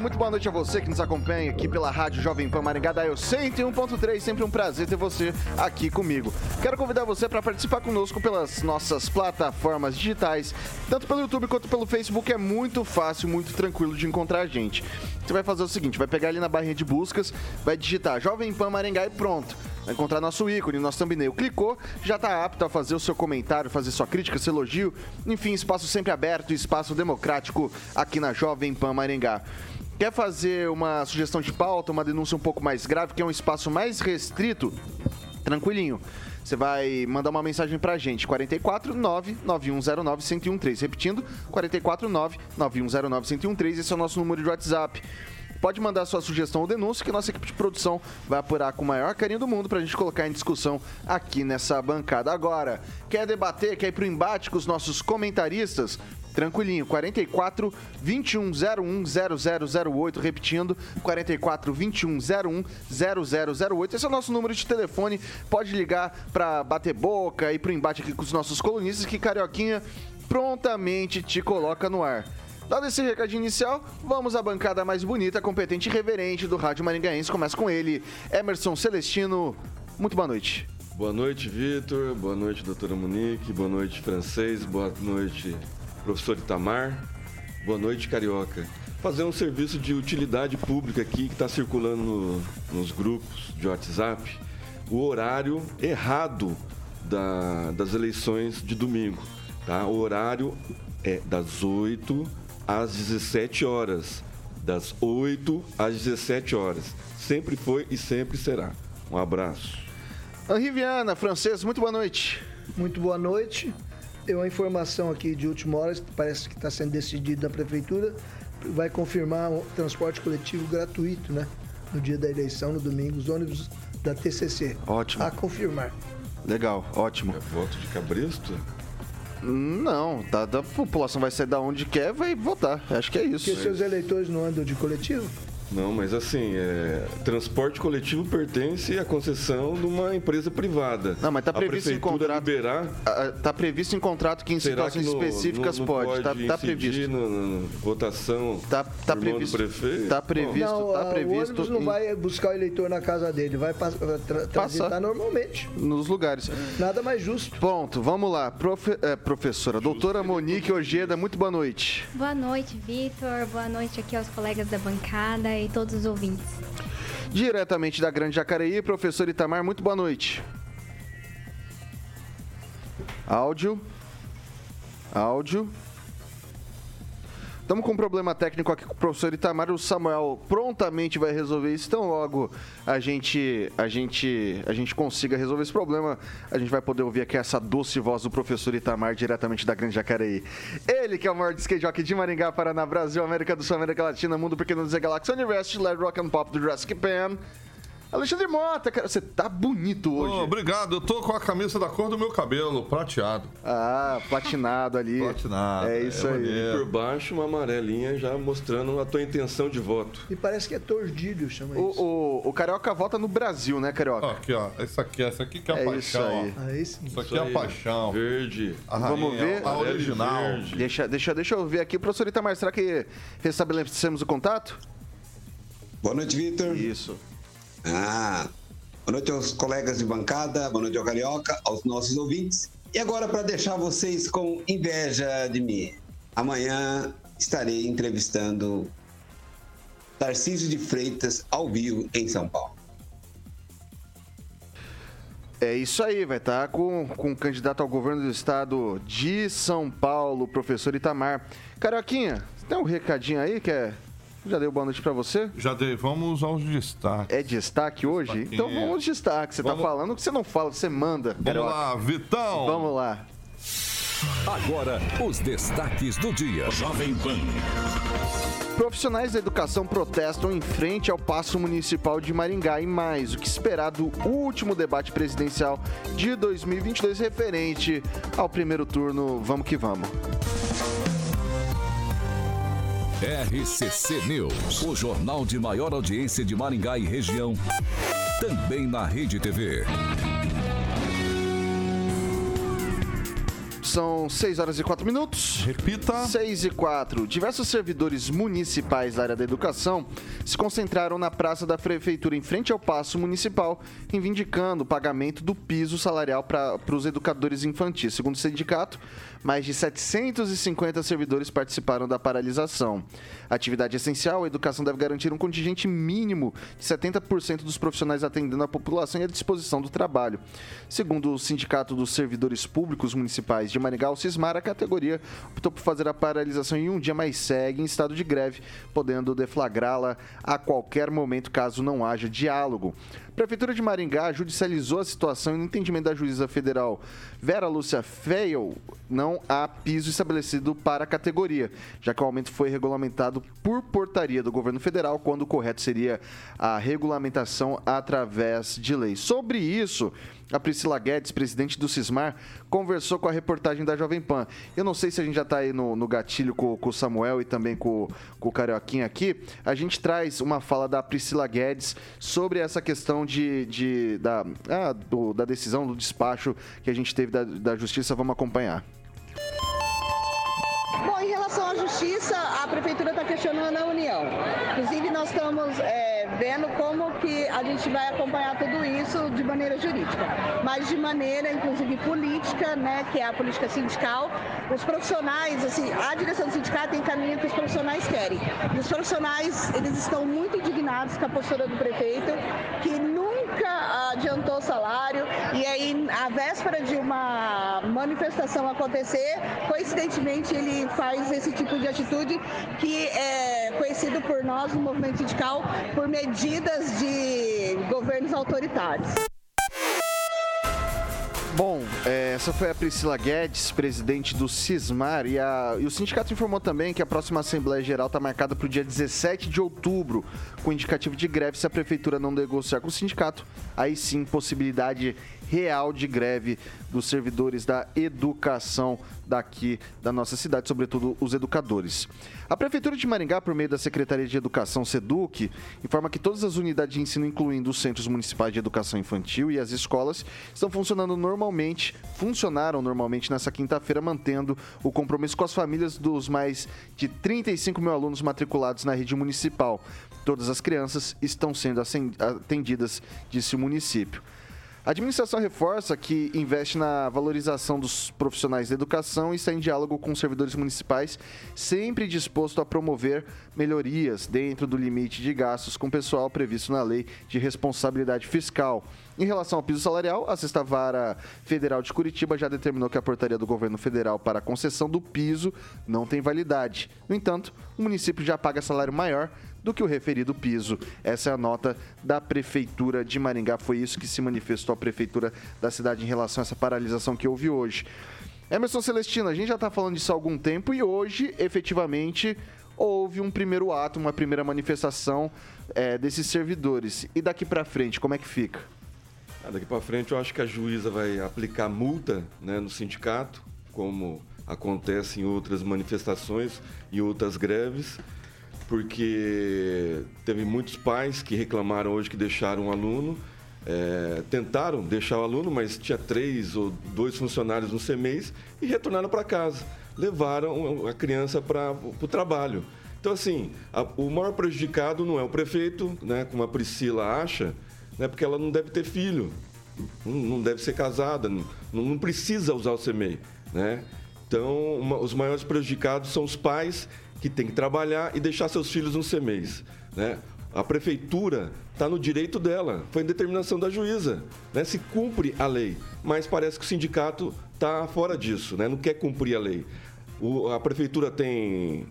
Muito boa noite a você que nos acompanha aqui pela Rádio Jovem Pan Maringá da Eu 101.3. Sempre um prazer ter você aqui comigo. Quero convidar você para participar conosco pelas nossas plataformas digitais, tanto pelo YouTube quanto pelo Facebook. É muito fácil, muito tranquilo de encontrar a gente. Você vai fazer o seguinte: vai pegar ali na barrinha de buscas, vai digitar Jovem Pan Maringá e pronto. Vai encontrar nosso ícone, nosso thumbnail. Clicou, já está apto a fazer o seu comentário, fazer sua crítica, seu elogio. Enfim, espaço sempre aberto, espaço democrático aqui na Jovem Pan Maringá. Quer fazer uma sugestão de pauta, uma denúncia um pouco mais grave, que é um espaço mais restrito? Tranquilinho. Você vai mandar uma mensagem pra gente, 44 99109 1013. Repetindo, 44 99109 1013. Esse é o nosso número de WhatsApp. Pode mandar sua sugestão ou denúncia que nossa equipe de produção vai apurar com o maior carinho do mundo pra gente colocar em discussão aqui nessa bancada. Agora, quer debater, quer ir pro embate com os nossos comentaristas? Tranquilinho, 44 21 01 0008, repetindo, 44 21 01 0008. Esse é o nosso número de telefone. Pode ligar para bater boca e pro embate aqui com os nossos colunistas que Carioquinha prontamente te coloca no ar. Dado esse recado inicial, vamos à bancada mais bonita, competente e reverente do Rádio Maringaense. Começa com ele, Emerson Celestino. Muito boa noite. Boa noite, Vitor. Boa noite, doutora Monique. Boa noite, francês. Boa noite, professor Itamar. Boa noite, Carioca. Fazer um serviço de utilidade pública aqui que está circulando no, nos grupos de WhatsApp o horário errado da, das eleições de domingo. Tá? O horário é das 8 às 17 horas. Das 8 às 17 horas. Sempre foi e sempre será. Um abraço. Henri Viana, francês, muito boa noite. Muito boa noite. Tem uma informação aqui de última hora, parece que está sendo decidido na prefeitura, vai confirmar o transporte coletivo gratuito, né? No dia da eleição, no domingo, os ônibus da TCC. Ótimo. A confirmar. Legal, ótimo. É voto de cabresto? Não, da, da população vai sair da onde quer, vai votar. Acho que é isso. Porque seus eleitores não andam de coletivo? Não, mas assim, é, transporte coletivo pertence à concessão de uma empresa privada. Não, mas está previsto em contrato. liberar. Está previsto em contrato que em situações que no, específicas no, no pode. Está tá, tá previsto. Na, votação. Está tá previsto. prefeito. Está previsto. Não, tá previsto o ônibus não em... vai buscar o eleitor na casa dele, vai tra transitar normalmente. Nos lugares. Nada mais justo. Ponto. Vamos lá. Profe é, professora, Justo doutora Monique Ojeda, muito boa noite. Boa noite, Vitor. Boa noite aqui aos colegas da bancada e todos os ouvintes. Diretamente da Grande Jacareí, professor Itamar, muito boa noite. Áudio. Áudio. Estamos com um problema técnico aqui com o professor Itamar. O Samuel prontamente vai resolver isso. Então, logo a gente, a gente, a gente consiga resolver esse problema, a gente vai poder ouvir aqui essa doce voz do professor Itamar diretamente da Grande Jacareí. Ele que é o maior skate jockey de Maringá, Paraná, Brasil, América do Sul, América Latina, Mundo Pequeno Dizer Galáxia, Universo, Led Rock and Pop do Jurassic Pan. Alexandre Mota, cara, você tá bonito hoje. Oh, obrigado, eu tô com a camisa da cor do meu cabelo, prateado. Ah, platinado ali. platinado. É isso é, aí. E por baixo, uma amarelinha já mostrando a tua intenção de voto. E parece que é tordilho, chama o, isso. O, o Carioca vota no Brasil, né, Carioca? Ó, aqui, ó. Essa aqui, essa aqui que é a é paixão. Isso, aí. Ah, esse, isso aqui isso é a paixão. Verde. A Vamos ver. A original. Verde. Deixa, deixa, deixa eu ver aqui. Professor Itamar, será que restabelecemos o contato? Boa noite, Vitor. Isso. Ah, Boa noite aos colegas de bancada, boa noite ao Carioca, aos nossos ouvintes. E agora, para deixar vocês com inveja de mim, amanhã estarei entrevistando Tarcísio de Freitas ao vivo em São Paulo. É isso aí, vai estar tá com, com o candidato ao governo do estado de São Paulo, professor Itamar. Carioquinha, tem um recadinho aí que é já deu boa noite para você? Já dei. Vamos aos destaques. É destaque hoje? Então vamos aos destaques. Você tá vamos... tá falando que você não fala, você manda. Vamos lá, Vitão. Vamos lá. Agora, os destaques do dia. Jovem Pan. Profissionais da educação protestam em frente ao Paço Municipal de Maringá e mais o que esperar do último debate presidencial de 2022 referente ao primeiro turno. Vamos que vamos. RCC News, o jornal de maior audiência de Maringá e região, também na Rede TV. São 6 horas e 4 minutos. Repita. 6 e 4. Diversos servidores municipais da área da educação se concentraram na praça da prefeitura em frente ao Paço Municipal, reivindicando o pagamento do piso salarial para os educadores infantis. Segundo o sindicato, mais de 750 servidores participaram da paralisação. Atividade essencial, a educação deve garantir um contingente mínimo de 70% dos profissionais atendendo a população e à disposição do trabalho. Segundo o Sindicato dos Servidores Públicos Municipais de Maringá, o Cismar, a categoria optou por fazer a paralisação em um dia, mas segue em estado de greve, podendo deflagrá-la a qualquer momento caso não haja diálogo. Prefeitura de Maringá judicializou a situação e no entendimento da juíza federal Vera Lúcia Feil, não há piso estabelecido para a categoria, já que o aumento foi regulamentado por portaria do governo federal, quando o correto seria a regulamentação através de lei. Sobre isso, a Priscila Guedes, presidente do Cismar, conversou com a reportagem da Jovem Pan. Eu não sei se a gente já está aí no, no gatilho com, com, o Samuel e também com, com o Carioquinha aqui. A gente traz uma fala da Priscila Guedes sobre essa questão de, de da, ah, do, da decisão, do despacho que a gente teve da, da Justiça. Vamos acompanhar. Bom, relação à justiça, a prefeitura está questionando a União. Inclusive, nós estamos é, vendo como que a gente vai acompanhar tudo isso de maneira jurídica, mas de maneira, inclusive, política, né, que é a política sindical. Os profissionais, assim, a direção do sindicato tem caminho que os profissionais querem. E os profissionais, eles estão muito indignados com a postura do prefeito, que nunca adiantou salário, e aí, a véspera de uma manifestação acontecer, coincidentemente, ele faz esse tipo de atitude que é conhecido por nós no movimento sindical por medidas de governos autoritários. Bom, é, essa foi a Priscila Guedes, presidente do Cismar, e, a, e o sindicato informou também que a próxima Assembleia Geral está marcada para o dia 17 de outubro, com indicativo de greve se a prefeitura não negociar com o sindicato. Aí sim, possibilidade real de greve dos servidores da educação daqui da nossa cidade, sobretudo os educadores. A Prefeitura de Maringá, por meio da Secretaria de Educação SEDUC, informa que todas as unidades de ensino, incluindo os centros municipais de educação infantil e as escolas, estão funcionando normalmente, funcionaram normalmente nessa quinta-feira, mantendo o compromisso com as famílias dos mais de 35 mil alunos matriculados na rede municipal. Todas as crianças estão sendo atendidas, disse o município. A administração reforça que investe na valorização dos profissionais da educação e está em diálogo com os servidores municipais, sempre disposto a promover melhorias dentro do limite de gastos com pessoal previsto na Lei de Responsabilidade Fiscal. Em relação ao piso salarial, a Sexta Vara Federal de Curitiba já determinou que a portaria do governo federal para a concessão do piso não tem validade. No entanto, o município já paga salário maior do que o referido piso. Essa é a nota da Prefeitura de Maringá. Foi isso que se manifestou a Prefeitura da cidade em relação a essa paralisação que houve hoje. Emerson Celestino, a gente já está falando disso há algum tempo e hoje, efetivamente, houve um primeiro ato, uma primeira manifestação é, desses servidores. E daqui para frente, como é que fica? Ah, daqui para frente, eu acho que a juíza vai aplicar multa né, no sindicato, como acontece em outras manifestações e outras greves porque teve muitos pais que reclamaram hoje que deixaram um aluno, é, tentaram deixar o aluno, mas tinha três ou dois funcionários no CMEIS e retornaram para casa. Levaram a criança para o trabalho. Então, assim, a, o maior prejudicado não é o prefeito, né, como a Priscila acha, né, porque ela não deve ter filho, não, não deve ser casada, não, não precisa usar o CMEI. Né? Então, uma, os maiores prejudicados são os pais que tem que trabalhar e deixar seus filhos no CMEIs. Né? A prefeitura está no direito dela, foi determinação da juíza, né? Se cumpre a lei, mas parece que o sindicato está fora disso, né? Não quer cumprir a lei. O, a prefeitura tem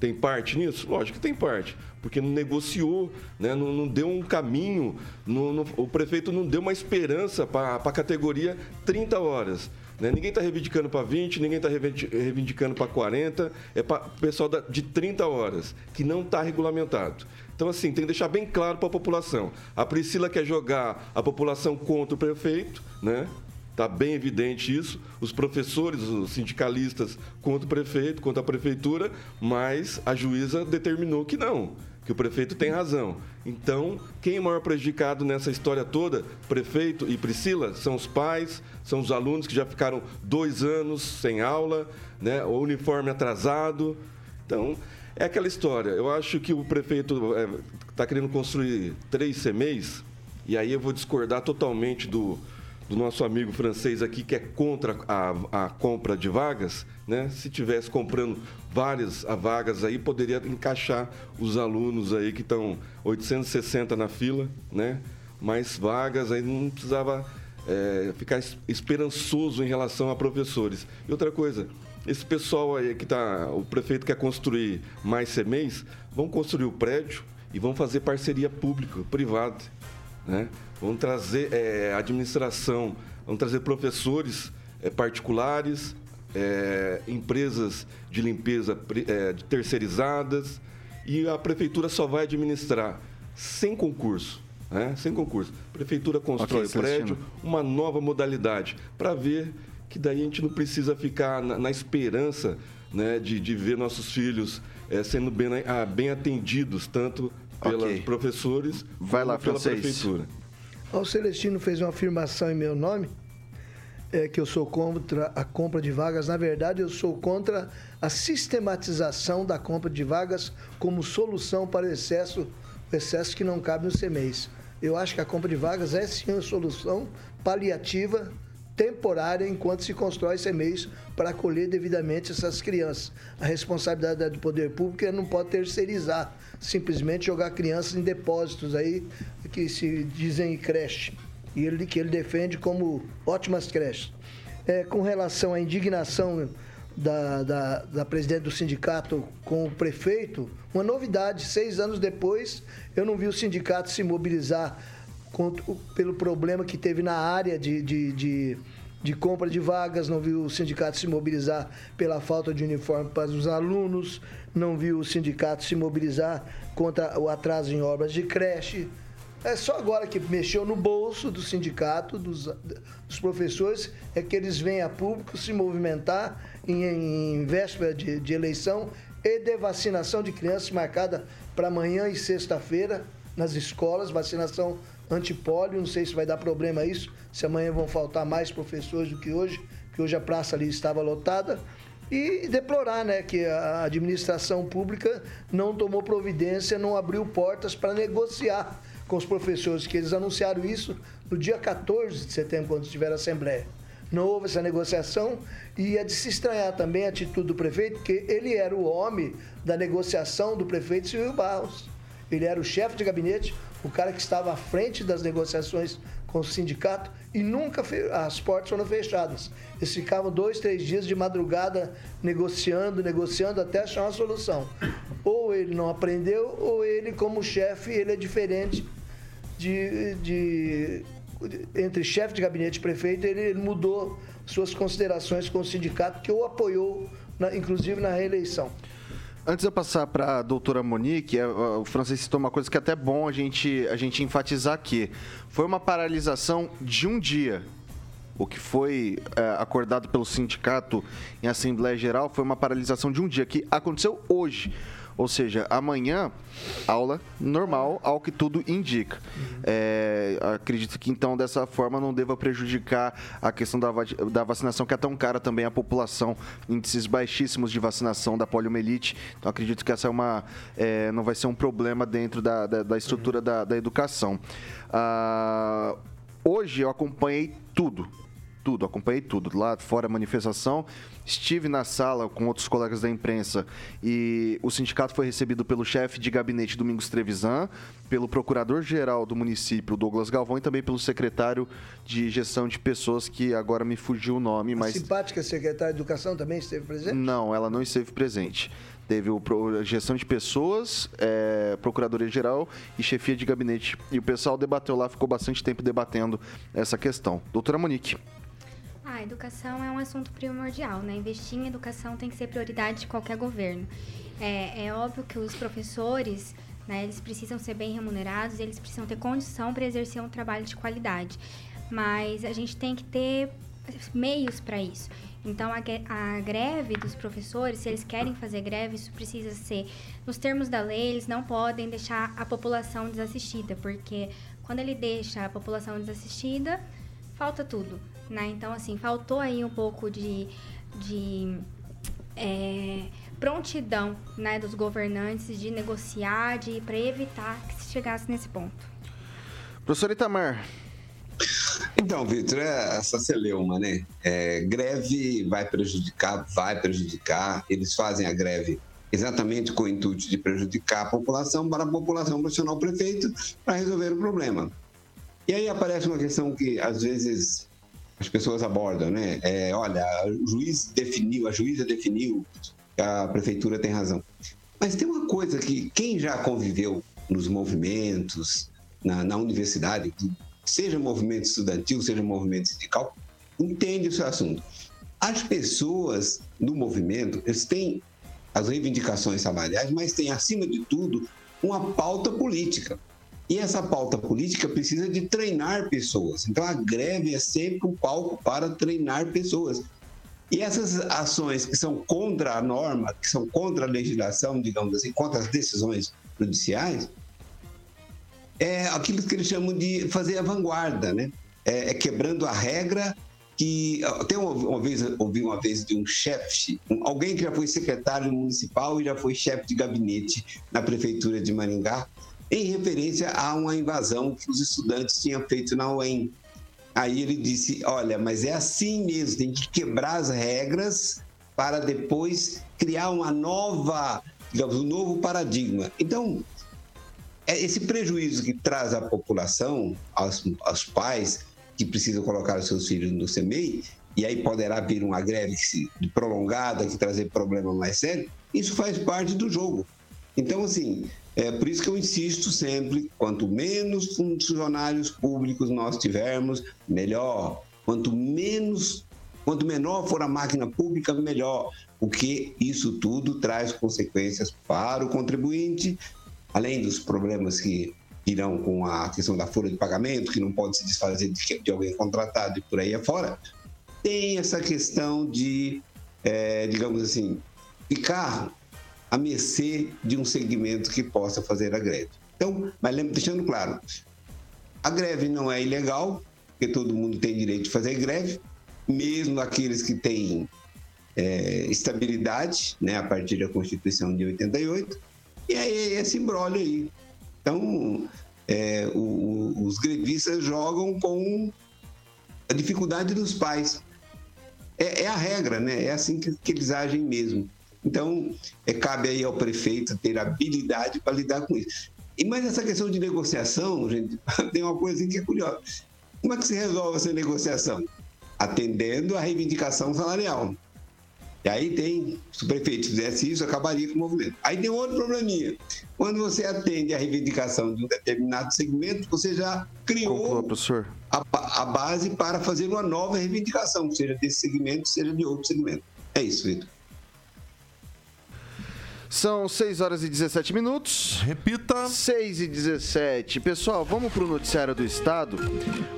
tem parte nisso? Lógico que tem parte, porque não negociou, né? não, não deu um caminho, não, não, o prefeito não deu uma esperança para a categoria 30 horas. Né? Ninguém está reivindicando para 20, ninguém está reivindicando para 40, é para o pessoal de 30 horas, que não está regulamentado. Então, assim, tem que deixar bem claro para a população. A Priscila quer jogar a população contra o prefeito, né? Está bem evidente isso. Os professores, os sindicalistas contra o prefeito, contra a prefeitura, mas a juíza determinou que não, que o prefeito tem razão. Então, quem é o maior prejudicado nessa história toda, prefeito e Priscila, são os pais, são os alunos que já ficaram dois anos sem aula, né? o uniforme atrasado. Então, é aquela história. Eu acho que o prefeito está é, querendo construir três CMEs, e aí eu vou discordar totalmente do, do nosso amigo francês aqui, que é contra a, a compra de vagas, né? Se tivesse comprando várias vagas aí, poderia encaixar os alunos aí que estão 860 na fila, né? Mais vagas, aí não precisava é, ficar esperançoso em relação a professores. E outra coisa, esse pessoal aí que tá, o prefeito quer construir mais CMEs, vão construir o prédio e vão fazer parceria pública-privada, né? Vamos trazer é, administração, vamos trazer professores é, particulares, é, empresas de limpeza é, terceirizadas e a prefeitura só vai administrar sem concurso. Né? Sem concurso. A prefeitura constrói okay, o prédio, uma nova modalidade, para ver que daí a gente não precisa ficar na, na esperança né, de, de ver nossos filhos é, sendo bem, ah, bem atendidos, tanto pelos okay. professores Vai lá, pela francês. prefeitura. O Celestino fez uma afirmação em meu nome, é que eu sou contra a compra de vagas. Na verdade, eu sou contra a sistematização da compra de vagas como solução para o excesso, o excesso que não cabe no CMEs. Eu acho que a compra de vagas é sim uma solução paliativa, temporária, enquanto se constrói CMEs para acolher devidamente essas crianças. A responsabilidade do poder público não pode terceirizar, simplesmente jogar crianças em depósitos aí que se dizem creche, e ele que ele defende como ótimas creches. É, com relação à indignação da, da, da, presidente do sindicato com o prefeito, uma novidade, seis anos depois, eu não vi o sindicato se mobilizar pelo problema que teve na área de, de, de, de compra de vagas, não vi o sindicato se mobilizar pela falta de uniforme para os alunos, não vi o sindicato se mobilizar contra o atraso em obras de creche. É só agora que mexeu no bolso do sindicato, dos, dos professores, é que eles vêm a público se movimentar em, em véspera de, de eleição e de vacinação de crianças marcada para amanhã e sexta-feira nas escolas, vacinação antipólio, não sei se vai dar problema isso, se amanhã vão faltar mais professores do que hoje, porque hoje a praça ali estava lotada e deplorar né, que a administração pública não tomou providência, não abriu portas para negociar com os professores, que eles anunciaram isso no dia 14 de setembro, quando tiver a Assembleia. Não houve essa negociação e é de se estranhar também a atitude do prefeito, porque ele era o homem da negociação do prefeito Silvio Barros. Ele era o chefe de gabinete, o cara que estava à frente das negociações com o sindicato e nunca as portas foram fechadas. Eles ficavam dois, três dias de madrugada negociando, negociando até achar uma solução. Ou ele não aprendeu, ou ele, como chefe, ele é diferente de, de entre chefe de gabinete e prefeito, ele, mudou suas considerações com o sindicato, que o apoiou, na, inclusive na reeleição. Antes de eu passar para a doutora Monique, é, o Francisco citou uma coisa que é até bom a gente, a gente enfatizar aqui. Foi uma paralisação de um dia. O que foi é, acordado pelo sindicato em Assembleia Geral foi uma paralisação de um dia, que aconteceu hoje. Ou seja, amanhã, aula normal, ao que tudo indica. Uhum. É, acredito que então dessa forma não deva prejudicar a questão da, da vacinação, que é tão cara também à população, índices baixíssimos de vacinação da poliomielite. Então acredito que essa é uma, é, não vai ser um problema dentro da, da, da estrutura uhum. da, da, educação. Ah, hoje eu acompanhei tudo tudo, acompanhei tudo. Lá fora a manifestação, estive na sala com outros colegas da imprensa e o sindicato foi recebido pelo chefe de gabinete Domingos Trevisan, pelo procurador-geral do município Douglas Galvão e também pelo secretário de gestão de pessoas que agora me fugiu o nome, A mas simpática secretária de Educação também esteve presente? não, ela não esteve presente. Teve o gestão de pessoas, é, procuradoria-geral e chefia de gabinete. E o pessoal debateu lá, ficou bastante tempo debatendo essa questão. Doutora Monique. A educação é um assunto primordial, né? Investir em educação tem que ser prioridade de qualquer governo. É, é óbvio que os professores, né, eles precisam ser bem remunerados, eles precisam ter condição para exercer um trabalho de qualidade. Mas a gente tem que ter meios para isso. Então, a, a greve dos professores, se eles querem fazer greve, isso precisa ser nos termos da lei, eles não podem deixar a população desassistida, porque quando ele deixa a população desassistida, falta tudo, né? Então, assim, faltou aí um pouco de, de é, prontidão, né, dos governantes de negociar, de para evitar que se chegasse nesse ponto. Professor Itamar. Então, Vitor, é essa celeuma, né? É, greve vai prejudicar, vai prejudicar. Eles fazem a greve exatamente com o intuito de prejudicar a população, para a população pressionar o prefeito para resolver o problema. E aí aparece uma questão que às vezes as pessoas abordam, né? É, olha, o juiz definiu, a juíza definiu a prefeitura tem razão. Mas tem uma coisa que quem já conviveu nos movimentos, na, na universidade, seja movimento estudantil, seja movimento sindical, entende esse assunto. As pessoas no movimento, eles têm as reivindicações salariais, mas têm, acima de tudo, uma pauta política. E essa pauta política precisa de treinar pessoas. Então a greve é sempre um palco para treinar pessoas. E essas ações que são contra a norma, que são contra a legislação, digamos assim, contra as decisões judiciais, é aquilo que eles chamam de fazer a vanguarda, né? É, é quebrando a regra que até uma, uma vez ouvi uma vez de um chefe, um- alguém que já foi secretário municipal e já foi chefe de gabinete na prefeitura de Maringá, em referência a uma invasão que os estudantes tinham feito na UEM. Aí ele disse: Olha, mas é assim mesmo, tem que quebrar as regras para depois criar uma nova, digamos, um novo paradigma. Então, é esse prejuízo que traz à população, aos, aos pais que precisam colocar os seus filhos no CMEI, e aí poderá vir uma greve prolongada que trazer problema mais sério, isso faz parte do jogo. Então, assim, é por isso que eu insisto sempre: quanto menos funcionários públicos nós tivermos, melhor. Quanto menos, quanto menor for a máquina pública, melhor, porque isso tudo traz consequências para o contribuinte, além dos problemas que irão com a questão da folha de pagamento, que não pode se desfazer de, alguém contratado e por aí afora, tem essa questão de, eh, digamos assim, ficar à mercê de um segmento que possa fazer a greve. Então, mas lembra, deixando claro, a greve não é ilegal, porque todo mundo tem direito de fazer greve, mesmo aqueles que têm eh, estabilidade, né, a partir da Constituição de 88, e aí esse embrólio aí. Então, é, o- o- os grevistas jogam com a dificuldade dos pais. É, é a regra, né? É assim que, que eles agem mesmo. Então, é, cabe aí ao prefeito ter habilidade para lidar com isso. E mas essa questão de negociação, gente, tem uma coisa que é curiosa. Como é que se resolve essa negociação? Atendendo à reivindicação salarial. E aí tem, se o prefeito fizesse isso, acabaria com o movimento. Aí tem outro probleminha. Quando você atende a reivindicação de um determinado segmento, você já Conclua, criou professor. a, a base para fazer uma nova reivindicação, seja desse segmento, seja de outro segmento. É isso, Vitor. São 6 horas e 17 minutos. Repita. 6 e 17. Pessoal, vamos para o noticiário do Estado,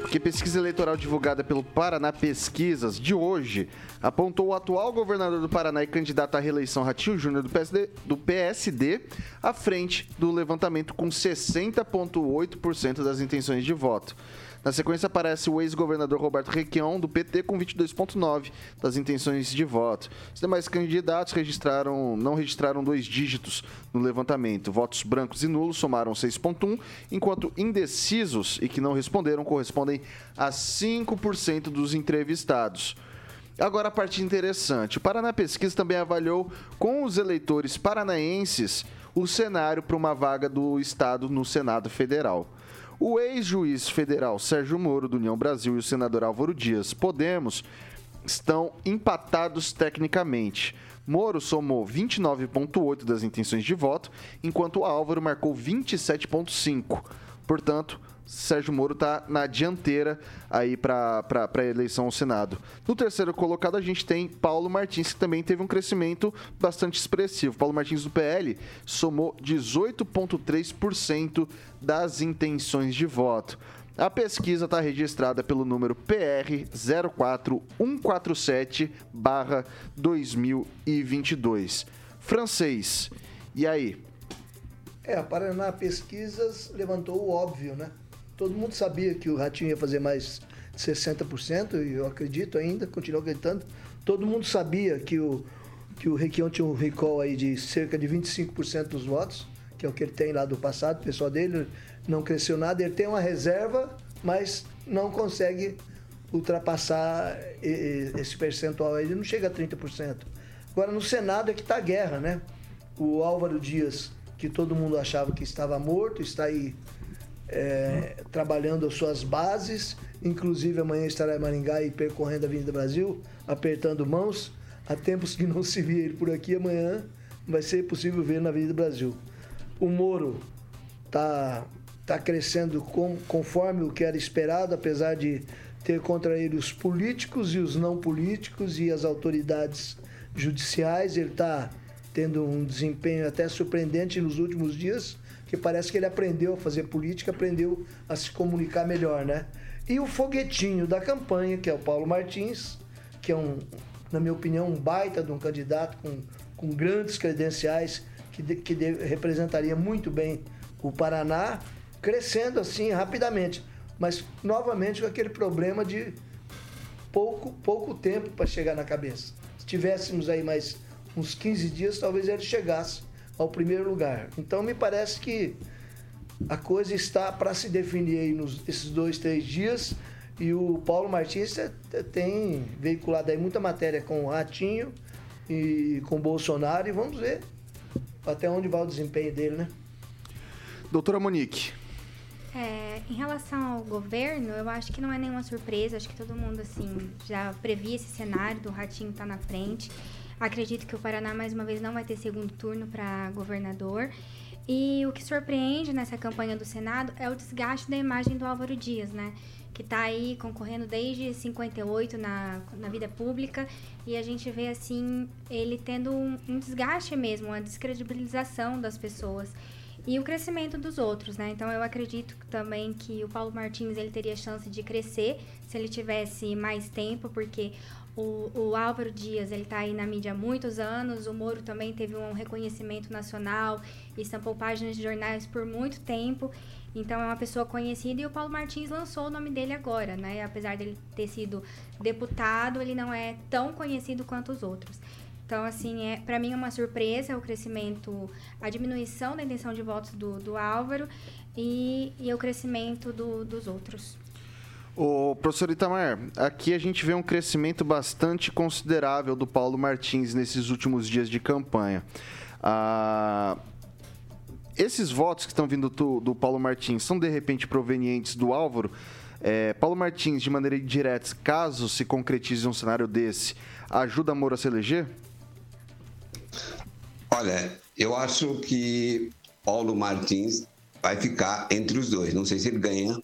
porque pesquisa eleitoral divulgada pelo Paraná Pesquisas de hoje apontou o atual governador do Paraná e candidato à reeleição Ratinho Júnior do PSD, do PSD à frente do levantamento com 60,8% das intenções de voto. Na sequência aparece o ex-governador Roberto Requião, do PT, com 22,9% das intenções de voto. Os demais candidatos registraram, não registraram dois dígitos no levantamento. Votos brancos e nulos somaram 6,1, enquanto indecisos e que não responderam correspondem a 5% dos entrevistados. Agora a parte interessante. O Paraná Pesquisa também avaliou com os eleitores paranaenses o cenário para uma vaga do Estado no Senado Federal. O ex-juiz federal Sérgio Moro, do União Brasil, e o senador Álvaro Dias, Podemos, estão empatados tecnicamente. Moro somou 29,8 das intenções de voto, enquanto Álvaro marcou 27,5. Portanto, Sérgio Moro está na dianteira aí para a eleição ao Senado. No terceiro colocado, a gente tem Paulo Martins, que também teve um crescimento bastante expressivo. Paulo Martins do PL somou 18,3% das intenções de voto. A pesquisa está registrada pelo número PR 04147-2022. Francês, e aí? É, a Paraná Pesquisas levantou o óbvio, né? Todo mundo sabia que o Ratinho ia fazer mais de 60%, e eu acredito ainda, continuo acreditando. Todo mundo sabia que o, que o Requião tinha um recall aí de cerca de 25% dos votos, que é o que ele tem lá do passado, o pessoal dele não cresceu nada. Ele tem uma reserva, mas não consegue ultrapassar esse percentual. Ele não chega a 30%. Agora, no Senado é que está a guerra, né? O Álvaro Dias, que todo mundo achava que estava morto, está aí é, trabalhando as suas bases. Inclusive, amanhã estará em Maringá e percorrendo a Avenida Brasil, apertando mãos. Há tempos que não se via ele por aqui, amanhã vai ser possível ver na Avenida Brasil. O Moro está tá crescendo com, conforme o que era esperado, apesar de ter contra ele os políticos e os não políticos e as autoridades judiciais. Ele está tendo um desempenho até surpreendente nos últimos dias que parece que ele aprendeu a fazer política, aprendeu a se comunicar melhor, né? E o foguetinho da campanha, que é o Paulo Martins, que é um, na minha opinião, um baita de um candidato com, com grandes credenciais, que, de, que de, representaria muito bem o Paraná, crescendo assim rapidamente, mas novamente com aquele problema de pouco, pouco tempo para chegar na cabeça. Se tivéssemos aí mais uns 15 dias, talvez ele chegasse ao primeiro lugar. Então me parece que a coisa está para se definir aí nos esses dois, três dias. E o Paulo Martins tem veiculado aí muita matéria com o Ratinho e com o Bolsonaro e vamos ver até onde vai o desempenho dele, né? Doutora Monique. É, em relação ao governo, eu acho que não é nenhuma surpresa, acho que todo mundo assim já previa esse cenário do Ratinho estar tá na frente. Acredito que o Paraná, mais uma vez, não vai ter segundo turno para governador. E o que surpreende nessa campanha do Senado é o desgaste da imagem do Álvaro Dias, né? Que está aí concorrendo desde 58 na, na vida pública e a gente vê, assim, ele tendo um, um desgaste mesmo, uma descredibilização das pessoas e o crescimento dos outros, né? Então eu acredito também que o Paulo Martins ele teria chance de crescer se ele tivesse mais tempo, porque o, o Álvaro Dias, ele está aí na mídia há muitos anos. O Moro também teve um reconhecimento nacional, estampou páginas de jornais por muito tempo. Então é uma pessoa conhecida e o Paulo Martins lançou o nome dele agora, né? Apesar dele ter sido deputado, ele não é tão conhecido quanto os outros. Então, assim, é, para mim é uma surpresa o crescimento, a diminuição da intenção de votos do, do Álvaro e, e o crescimento do, dos outros. O professor Itamar, aqui a gente vê um crescimento bastante considerável do Paulo Martins nesses últimos dias de campanha. Ah, esses votos que estão vindo do, do, Paulo Martins são de repente provenientes do Álvaro? É, Paulo Martins, de maneira indireta, caso se concretize um cenário desse, ajuda Moro a se eleger? Olha, eu acho que Paulo Martins vai ficar entre os dois. Não sei se ele ganha,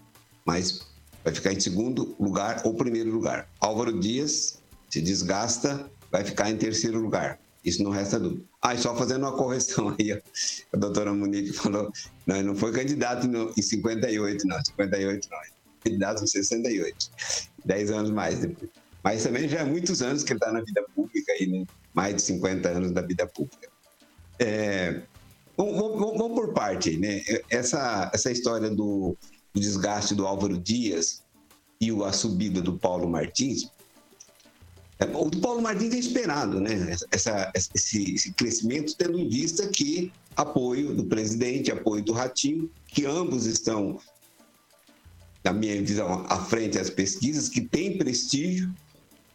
mas vai ficar em segundo lugar ou primeiro lugar. Álvaro Dias se desgasta, vai ficar em terceiro lugar. Isso não resta dúvida. Ah, e só fazendo uma correção aí, a doutora Monique falou, não, não foi candidato no, em 58, não, 58 não, candidato em 68, 10 anos mais depois. Mas também já há muitos anos que ele está na vida pública, aí, né? mais de 50 anos da vida pública. É, vamos, vamos, vamos, por parte, né? Essa, essa história do, o desgaste do Álvaro Dias e a subida do Paulo Martins, É, o do Paulo Martins é esperado, né? Essa, esse, esse crescimento, tendo em vista que apoio do presidente, apoio do Ratinho, que ambos estão, na minha visão, à frente das pesquisas, que tem prestígio.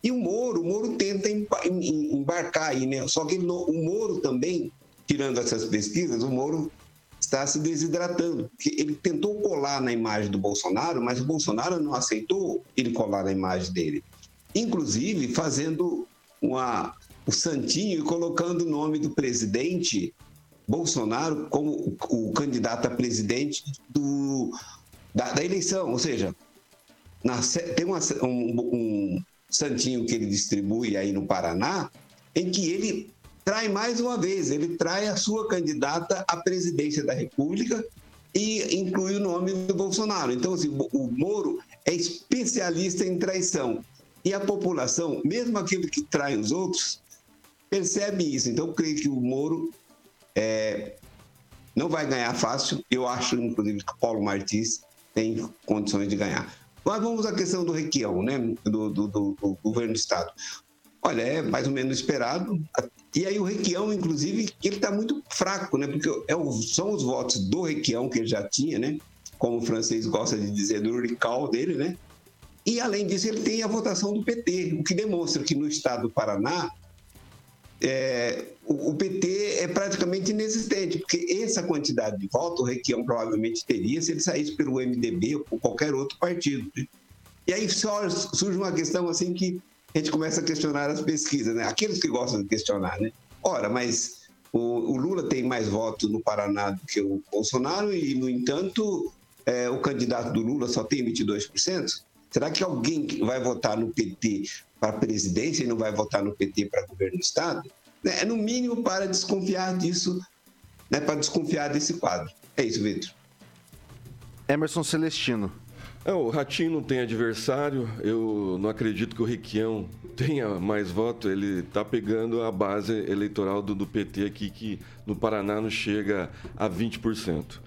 E o Moro, o Moro tenta embarcar aí, né? Só que o Moro também, tirando essas pesquisas, o Moro está se desidratando. Ele tentou colar na imagem do Bolsonaro, mas o Bolsonaro não aceitou ele colar na imagem dele. Inclusive fazendo uma, o santinho e colocando o nome do presidente Bolsonaro como o, candidato a presidente do, da, da eleição. Ou seja, na, tem uma, um, um santinho que ele distribui aí no Paraná, em que ele trai mais uma vez, ele trai a sua candidata à presidência da República e inclui o nome do Bolsonaro. Então, assim, o Moro é especialista em traição. E a população, mesmo aquele que trai os outros, percebe isso. Então, eu creio que o Moro é, não vai ganhar fácil. Eu acho, inclusive, que o Paulo Martins tem condições de ganhar. Mas vamos à questão do Requião, né, do, do, do, do governo do Estado. Olha, é mais ou menos esperado. E aí o Requião, inclusive, ele está muito fraco, né? Porque é são os votos do Requião que ele já tinha, né? Como o francês gosta de dizer, do Rical dele, né? E além disso, ele tem a votação do PT, o que demonstra que no estado do Paraná é, o, o, PT é praticamente inexistente, porque essa quantidade de votos o Requião provavelmente teria se ele saísse pelo MDB ou qualquer outro partido. Né? E aí surge uma questão assim que a gente começa a questionar as pesquisas, né? Aqueles que gostam de questionar, né? Ora, mas o, o Lula tem mais votos no Paraná do que o Bolsonaro e, no entanto, é, o candidato do Lula só tem 22%? Será que alguém vai votar no PT para presidência e não vai votar no PT para governo do Estado? É, no mínimo para desconfiar disso, né, para desconfiar desse quadro. É isso, Vitor. Emerson Celestino. É, o Ratinho não tem adversário. Eu não acredito que o Requião tenha mais voto. Ele está pegando a base eleitoral do, do, PT aqui, que no Paraná não chega a 20%.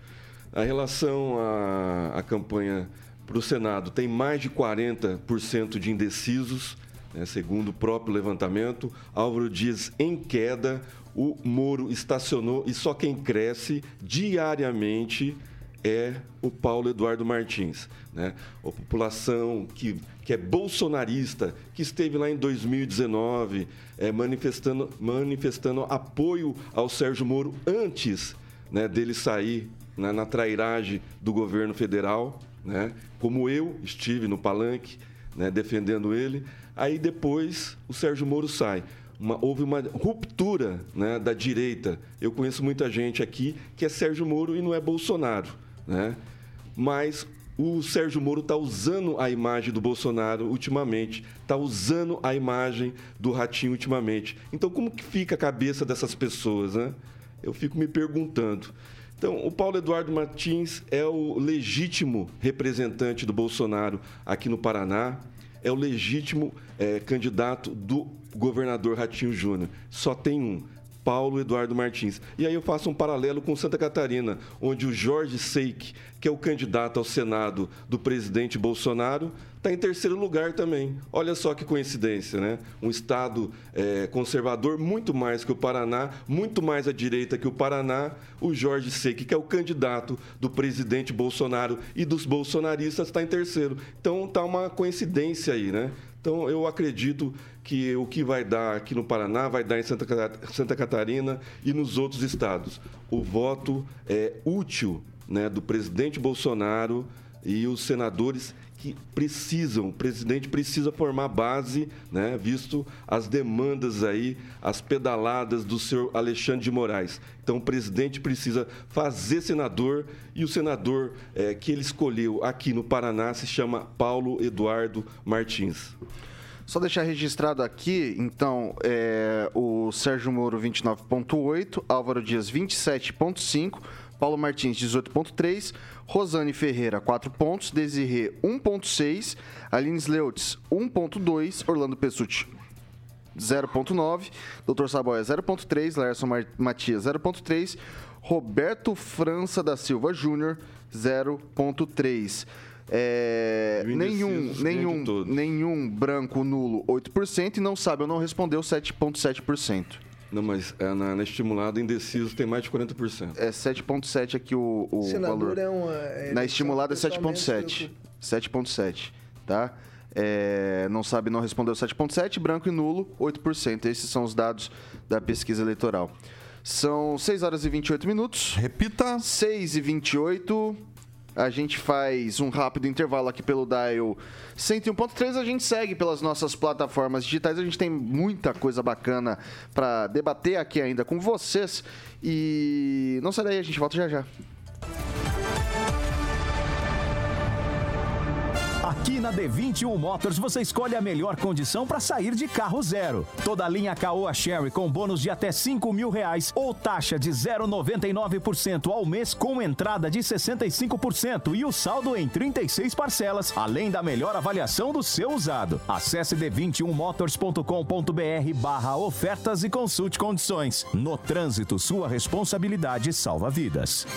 A relação à, à campanha para o Senado tem mais de 40% de indecisos, né, segundo o próprio levantamento. Álvaro Dias em queda, o Moro estacionou e só quem cresce diariamente é o Paulo Eduardo Martins. Né? A população que, que é bolsonarista, que esteve lá em 2019 é, manifestando, manifestando apoio ao Sérgio Moro antes né, dele sair né, na trairagem do governo federal, né? como eu estive no palanque né, defendendo ele. Aí depois o Sérgio Moro sai. Uma, houve uma ruptura né, da direita. Eu conheço muita gente aqui que é Sérgio Moro e não é Bolsonaro né? Mas o Sérgio Moro está usando a imagem do Bolsonaro ultimamente, está usando a imagem do Ratinho ultimamente. Então, como que fica a cabeça dessas pessoas, né? Eu fico me perguntando. Então, o Paulo Eduardo Martins é o legítimo representante do Bolsonaro aqui no Paraná, é o legítimo é, candidato do governador Ratinho Júnior. Só tem um. Paulo Eduardo Martins. E aí eu faço um paralelo com Santa Catarina, onde o Jorge Seik, que é o candidato ao Senado do presidente Bolsonaro, está em terceiro lugar também. Olha só que coincidência, né? Um estado é, conservador, muito mais que o Paraná, muito mais à direita que o Paraná. O Jorge Seik, que é o candidato do presidente Bolsonaro e dos bolsonaristas, está em terceiro. Então tá uma coincidência aí, né? Então, eu acredito que o que vai dar aqui no Paraná vai dar em Santa Catarina e nos outros estados. O voto é útil né, do presidente Bolsonaro e os senadores que precisam, o presidente precisa formar base, né, visto as demandas aí, as pedaladas do senhor Alexandre de Moraes. Então, o presidente precisa fazer senador e o senador é, que ele escolheu aqui no Paraná se chama Paulo Eduardo Martins. Só deixar registrado aqui, então, é, o Sérgio Moro 29.8, Álvaro Dias 27.5, Paulo Martins 18.3, Rosane Ferreira, 4 pontos. Desirê, 1.6. Aline Sleutz, 1.2. Orlando Pessuti, 0.9. Dr. Saboia, 0.3. Lerson Matias, 0.3. Roberto França da Silva Júnior, 0.3. É, nenhum, nenhum, nenhum branco nulo 8% e não sabe ou não respondeu 7,7%. Não, mas é, na, na estimulada, indeciso tem mais de 40%. É 7,7 aqui o, o Senador valor. é uma. é Na estimulada é eleição pessoalmente 7,7. preocupa. 7,7, tá? É, não sabe, não respondeu 7,7, branco e nulo 8%. Esses são os dados da pesquisa eleitoral. São 6 horas e 28 minutos. Repita. 6 e 28 a gente faz um rápido intervalo aqui pelo Dial 101.3. A gente segue pelas nossas plataformas digitais. A gente tem muita coisa bacana para debater aqui ainda com vocês. E não sai daí, a gente volta já já. Aqui na D21 Motors você escolhe a melhor condição para sair de carro zero. Toda a linha Caoa Sherry com bônus de até 5 mil reais ou taxa de 0,99% ao mês com entrada de 65% e o saldo em 36 parcelas, além da melhor avaliação do seu usado. Acesse d21motors.com.br barra ofertas e consulte condições. No trânsito, sua responsabilidade salva vidas.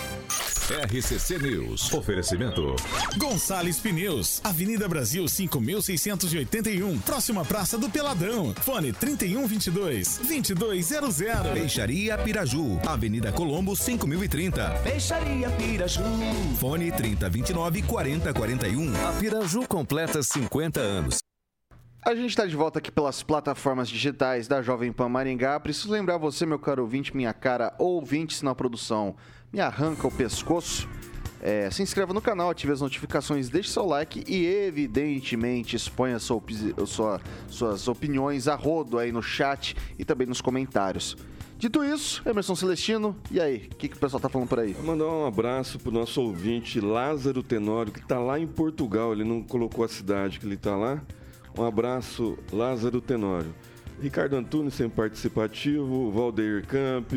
RCC News. Oferecimento. Gonçalves Pneus, Avenida Brasil 5681, próxima Praça do Peladão. Fone 3122 2200. Peixaria Piraju, Avenida Colombo 5030. Peixaria Piraju. Fone 3029 4041. A Piraju completa 50 anos. A gente está de volta aqui pelas plataformas digitais da Jovem Pan Maringá. Preciso lembrar você, meu caro ouvinte, minha cara ouvinte, se na produção me arranca o pescoço. É, se inscreva no canal, ative as notificações, deixe seu like e, evidentemente, exponha sua, sua- suas opiniões a rodo aí no chat e também nos comentários. Dito isso, Emerson Celestino, e aí? O que, que o pessoal tá falando por aí? Vou mandar um abraço pro nosso ouvinte Lázaro Tenório, que tá lá em Portugal. Ele não colocou a cidade que ele tá lá. Um abraço, Lázaro Tenório. Ricardo Antunes, sempre participativo. Valdeir Camp.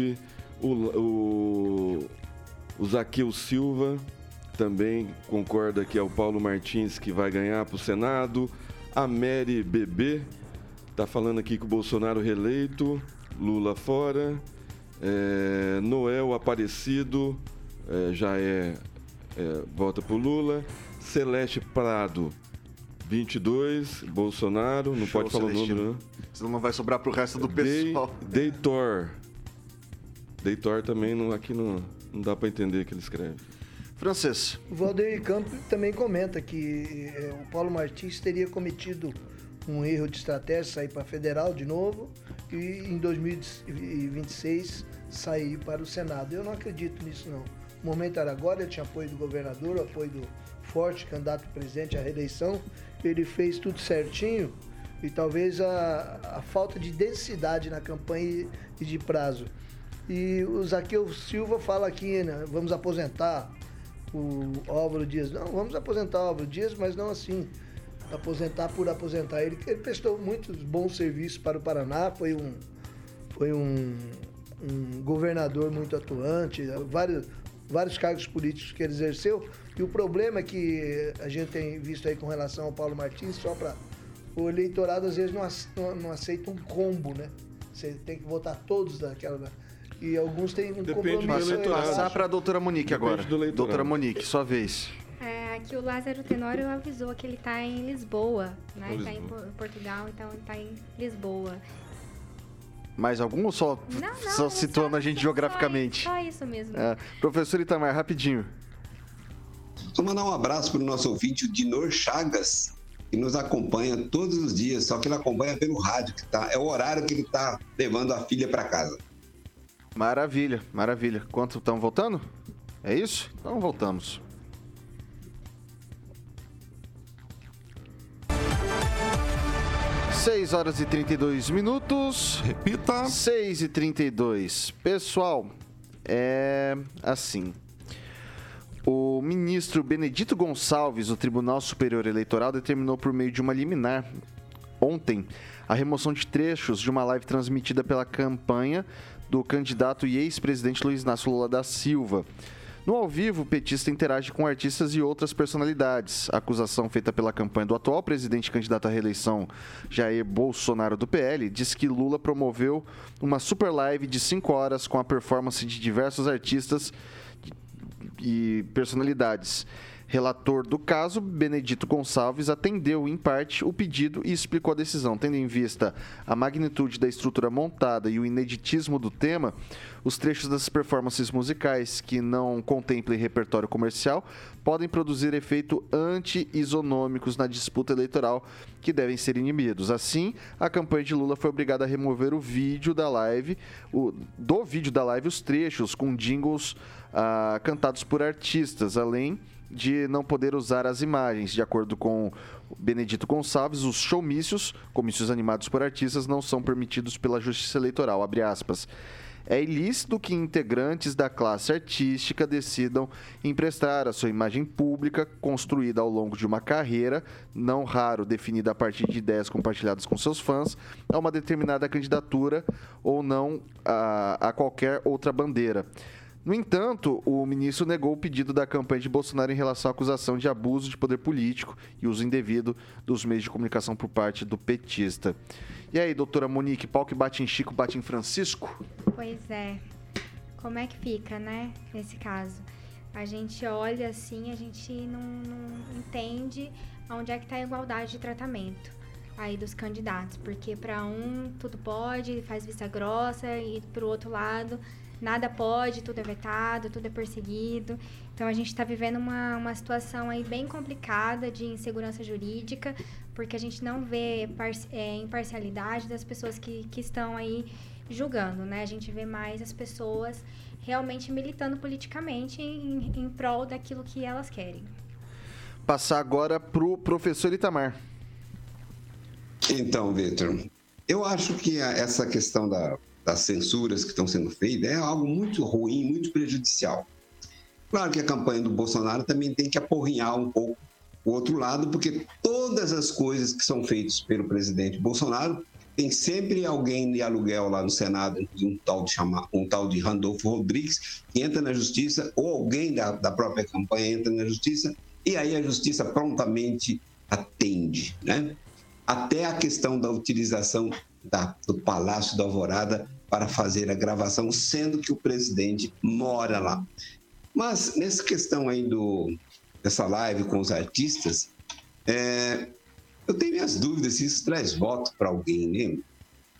O, o, o Zaqueu Silva, também concorda que é o Paulo Martins que vai ganhar pro Senado. A Mary Bebê, tá falando aqui que o Bolsonaro reeleito. Lula fora. É, Noel Aparecido é, já é, é, volta pro Lula. Celeste Prado, 22, Bolsonaro, não Show, pode falar Celestino. o número, né? Senão não vai sobrar pro resto do pessoal. Deitor. Deitor também não, aqui não, não dá para entender o que ele escreve. Francês. O Valdeir Campos também comenta que eh, o Paulo Martins teria cometido um erro de estratégia, sair para federal de novo e em 2026 sair para o Senado. Eu não acredito nisso não. O momento era agora, ele tinha apoio do governador, apoio do forte candidato presidente à reeleição, ele fez tudo certinho e talvez a, a falta de densidade na campanha e de prazo. E o Zaqueu Silva fala aqui, né, vamos aposentar o Álvaro Dias. Não, vamos aposentar o Álvaro Dias, mas não assim. Aposentar por aposentar. Ele, ele prestou muitos bons serviços para o Paraná, foi um, foi um, um governador muito atuante, vários, vários cargos políticos que ele exerceu. E o problema que a gente tem visto aí com relação ao Paulo Martins, só para. O eleitorado às vezes não, não aceita um combo, né? Você tem que votar todos daquela. E alguns têm um compromisso. Passar para a doutora Monique Depende agora. Doutora Monique, sua vez. É, aqui o Lázaro Tenório avisou que ele tá em Lisboa, né? Em Tá em. Por- Portugal, então ele tá em Lisboa. Mais algum ou só, Não, não, só era situando a gente geograficamente? Só isso mesmo. É, professor Itamar, rapidinho. Vou mandar um abraço para o nosso ouvinte, o Dinor Chagas, que nos acompanha todos os dias, só que ele acompanha pelo rádio, que tá, é o horário que ele está levando a filha para casa. Maravilha, maravilha. Quanto estão voltando? É isso? Então voltamos. Seis horas e 32 minutos. Repita. 6 e 32. Pessoal, é assim. O ministro Benedito Gonçalves, do Tribunal Superior Eleitoral, determinou por meio de uma liminar ontem a remoção de trechos de uma live transmitida pela campanha do candidato e ex-presidente Luiz Inácio Lula da Silva. No ao vivo, o petista interage com artistas e outras personalidades. A acusação feita pela campanha do atual presidente candidato à reeleição, Jair Bolsonaro do PL, diz que Lula promoveu uma super live de 5 horas com a performance de diversos artistas e personalidades. Relator do caso, Benedito Gonçalves atendeu em parte o pedido e explicou a decisão. Tendo em vista a magnitude da estrutura montada e o ineditismo do tema, os trechos das performances musicais que não contemplem repertório comercial podem produzir efeito anti-isonômicos na disputa eleitoral que devem ser inibidos. Assim, a campanha de Lula foi obrigada a remover o vídeo da live, o, do vídeo da live, os trechos com jingles ah, cantados por artistas, além de não poder usar as imagens. De acordo com Benedito Gonçalves, os showmícios, comícios animados por artistas, não são permitidos pela Justiça Eleitoral. É ilícito que integrantes da classe artística decidam emprestar a sua imagem pública, construída ao longo de uma carreira, não raro definida a partir de ideias compartilhadas com seus fãs, a uma determinada candidatura ou não a, a qualquer outra bandeira. No entanto, o ministro negou o pedido da campanha de Bolsonaro em relação à acusação de abuso de poder político e uso indevido dos meios de comunicação por parte do petista. E aí, doutora Monique, pau que bate em Chico, bate em Francisco? Pois é. Como é que fica, né, nesse caso? A gente olha assim, a gente não, não entende onde é que está a igualdade de tratamento aí dos candidatos, porque para um tudo pode, faz vista grossa e para o outro lado nada pode, tudo é vetado, tudo é perseguido. Então a gente está vivendo uma, uma situação aí bem complicada de insegurança jurídica, porque a gente não vê par, é, imparcialidade das pessoas que, que estão aí julgando, né? A gente vê mais as pessoas realmente militando politicamente em, em prol daquilo que elas querem. Passar agora para o professor Itamar. Então, Vitor, eu acho que essa questão da, das censuras que estão sendo feitas é algo muito ruim, muito prejudicial. Claro que a campanha do Bolsonaro também tem que aporrinhar um pouco o outro lado, porque todas as coisas que são feitas pelo presidente Bolsonaro tem sempre alguém de aluguel lá no Senado, um tal de, chamar, um tal de Randolfo Rodrigues, que entra na justiça, ou alguém da, da própria campanha entra na justiça, e aí a justiça prontamente atende. Né? Até a questão da utilização da, do Palácio da Alvorada para fazer a gravação, sendo que o presidente mora lá. Mas nessa questão aí do, dessa live com os artistas, é, eu tenho minhas dúvidas se isso traz voto para alguém, né?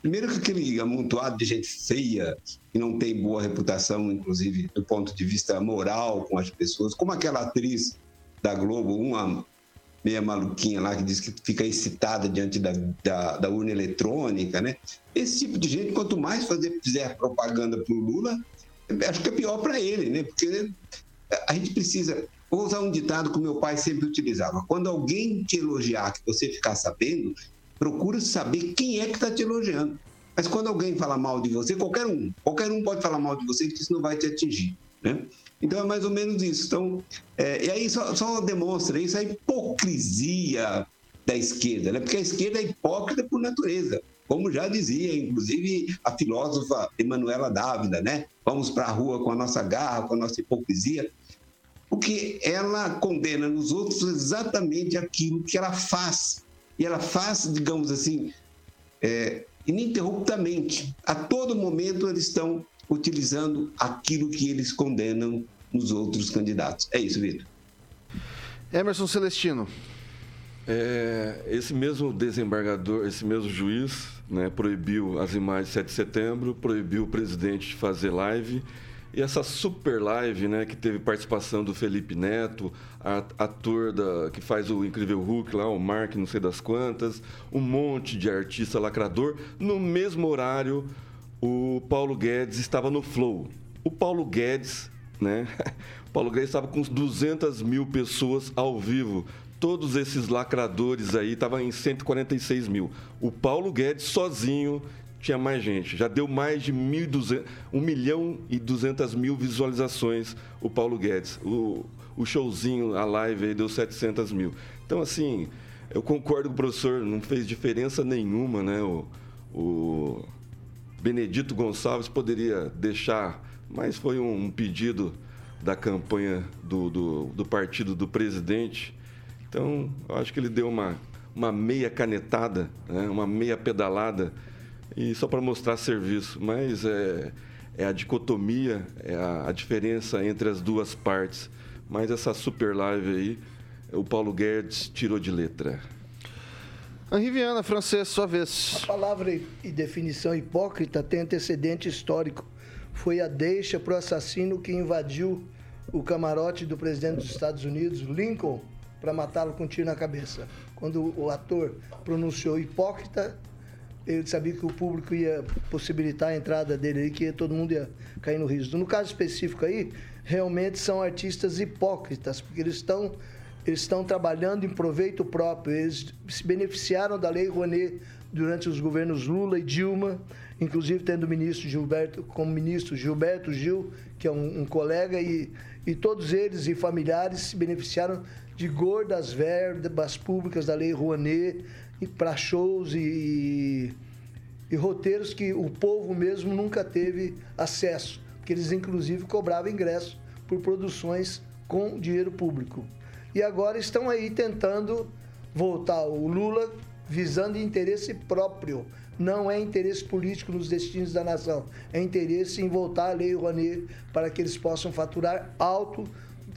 Primeiro que aquele amontoado de gente feia, que não tem boa reputação, inclusive do ponto de vista moral com as pessoas, como aquela atriz da Globo, uma meia maluquinha lá que diz que fica excitada diante da, da, da urna eletrônica, né? Esse tipo de gente, quanto mais fazer, fizer propaganda para o Lula, acho que é pior para ele, né? Porque a gente precisa. Vou usar um ditado que meu pai sempre utilizava: quando alguém te elogiar, que você ficar sabendo, procura saber quem é que está te elogiando. Mas quando alguém fala mal de você, qualquer um, qualquer um pode falar mal de você, que isso não vai te atingir, né? Então é mais ou menos isso. Então, é, e aí só, só, demonstra isso a hipocrisia da esquerda, né? Porque a esquerda é hipócrita por natureza. Como já dizia, inclusive, a filósofa Emanuela Dávila, né? Vamos para a rua com a nossa garra, com a nossa hipocrisia. Porque ela condena nos outros exatamente aquilo que ela faz. E ela faz, digamos assim, é, ininterruptamente. A todo momento eles estão utilizando aquilo que eles condenam nos outros candidatos. É isso, Vitor. Emerson Celestino. É, esse mesmo desembargador, esse mesmo juiz, né, proibiu as imagens de 7 de setembro, proibiu o presidente de fazer live. E essa super live, né, que teve participação do Felipe Neto, ator da, que faz o Incrível Hulk lá, o Mark, não sei das quantas, um monte de artista lacrador, no mesmo horário o Paulo Guedes estava no Flow. O Paulo Guedes, né? O Paulo Guedes estava com 200 mil pessoas ao vivo. Todos esses lacradores aí estavam em 146 mil. O Paulo Guedes sozinho tinha mais gente. Já deu mais de 1, 1 milhão e 200 mil visualizações o Paulo Guedes. O, o showzinho, a live aí deu 700 mil. Então, assim, eu concordo com o professor, não fez diferença nenhuma, né? O, o Benedito Gonçalves poderia deixar, mas foi um pedido da campanha do, do, do partido do presidente. Então, eu acho que ele deu uma, uma meia canetada, né? uma meia pedalada, e só para mostrar serviço. Mas é, é a dicotomia, é a, a diferença entre as duas partes. mas essa super live aí, o Paulo Guedes tirou de letra. Henri Viana, francês, sua vez. A palavra e definição hipócrita tem antecedente histórico. Foi a deixa para o assassino que invadiu o camarote do presidente dos Estados Unidos, Lincoln, para matá-lo com um tiro na cabeça. Quando o ator pronunciou hipócrita, ele sabia que o público ia possibilitar a entrada dele aí, que todo mundo ia cair no riso. No caso específico aí, realmente são artistas hipócritas, porque eles estão eles estão trabalhando em proveito próprio. Eles se beneficiaram da Lei Rouanet durante os governos Lula e Dilma, inclusive tendo o ministro Gilberto como ministro Gilberto Gil, que é um, um colega, e, e todos eles e familiares se beneficiaram de gordas verbas públicas da Lei Rouanet para shows e, e, roteiros que o povo mesmo nunca teve acesso, porque eles inclusive cobravam ingresso por produções com dinheiro público e agora estão aí tentando voltar. O Lula visando interesse próprio. Não é interesse político nos destinos da nação, é interesse em voltar a Lei Rouanet para que eles possam faturar alto,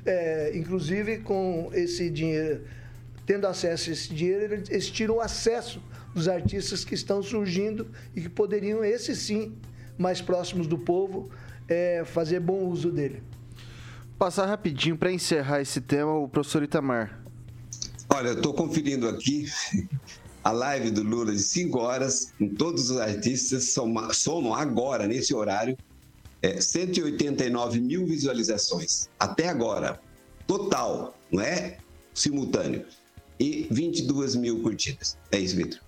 é, inclusive com esse dinheiro, tendo acesso a esse dinheiro, eles tiram o acesso dos artistas que estão surgindo e que poderiam, esses sim, mais próximos do povo, é, fazer bom uso dele passar rapidinho para encerrar esse tema o professor Itamar. Olha, estou conferindo aqui a live do Lula de 5 horas, com todos os artistas, somam, somam agora, nesse horário, é, 189 mil visualizações. Até agora. Total, não é simultâneo. E 22 mil curtidas. É isso, Vitor.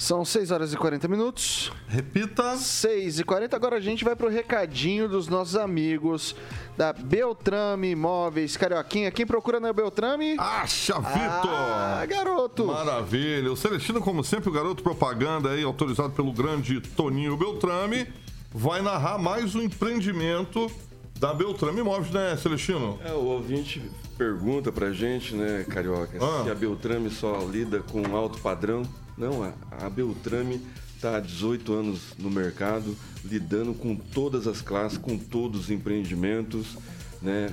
São 6 horas e 40 minutos. Repita. 6 e 40. Agora a gente vai pro recadinho dos nossos amigos da Beltrame Imóveis Carioquinha. Quem procura na Beltrame? Acha, Vitor! Ah, garoto! Maravilha. O Celestino, como sempre, o garoto propaganda aí, autorizado pelo grande Toninho Beltrame, vai narrar mais um empreendimento da Beltrame Imóveis, né, Celestino? É, o ouvinte pergunta pra gente, né, Carioca, ah. se a Beltrame só lida com alto padrão. Não, a, a Beltrame está há 18 anos no mercado, lidando com todas as classes, com todos os empreendimentos, né?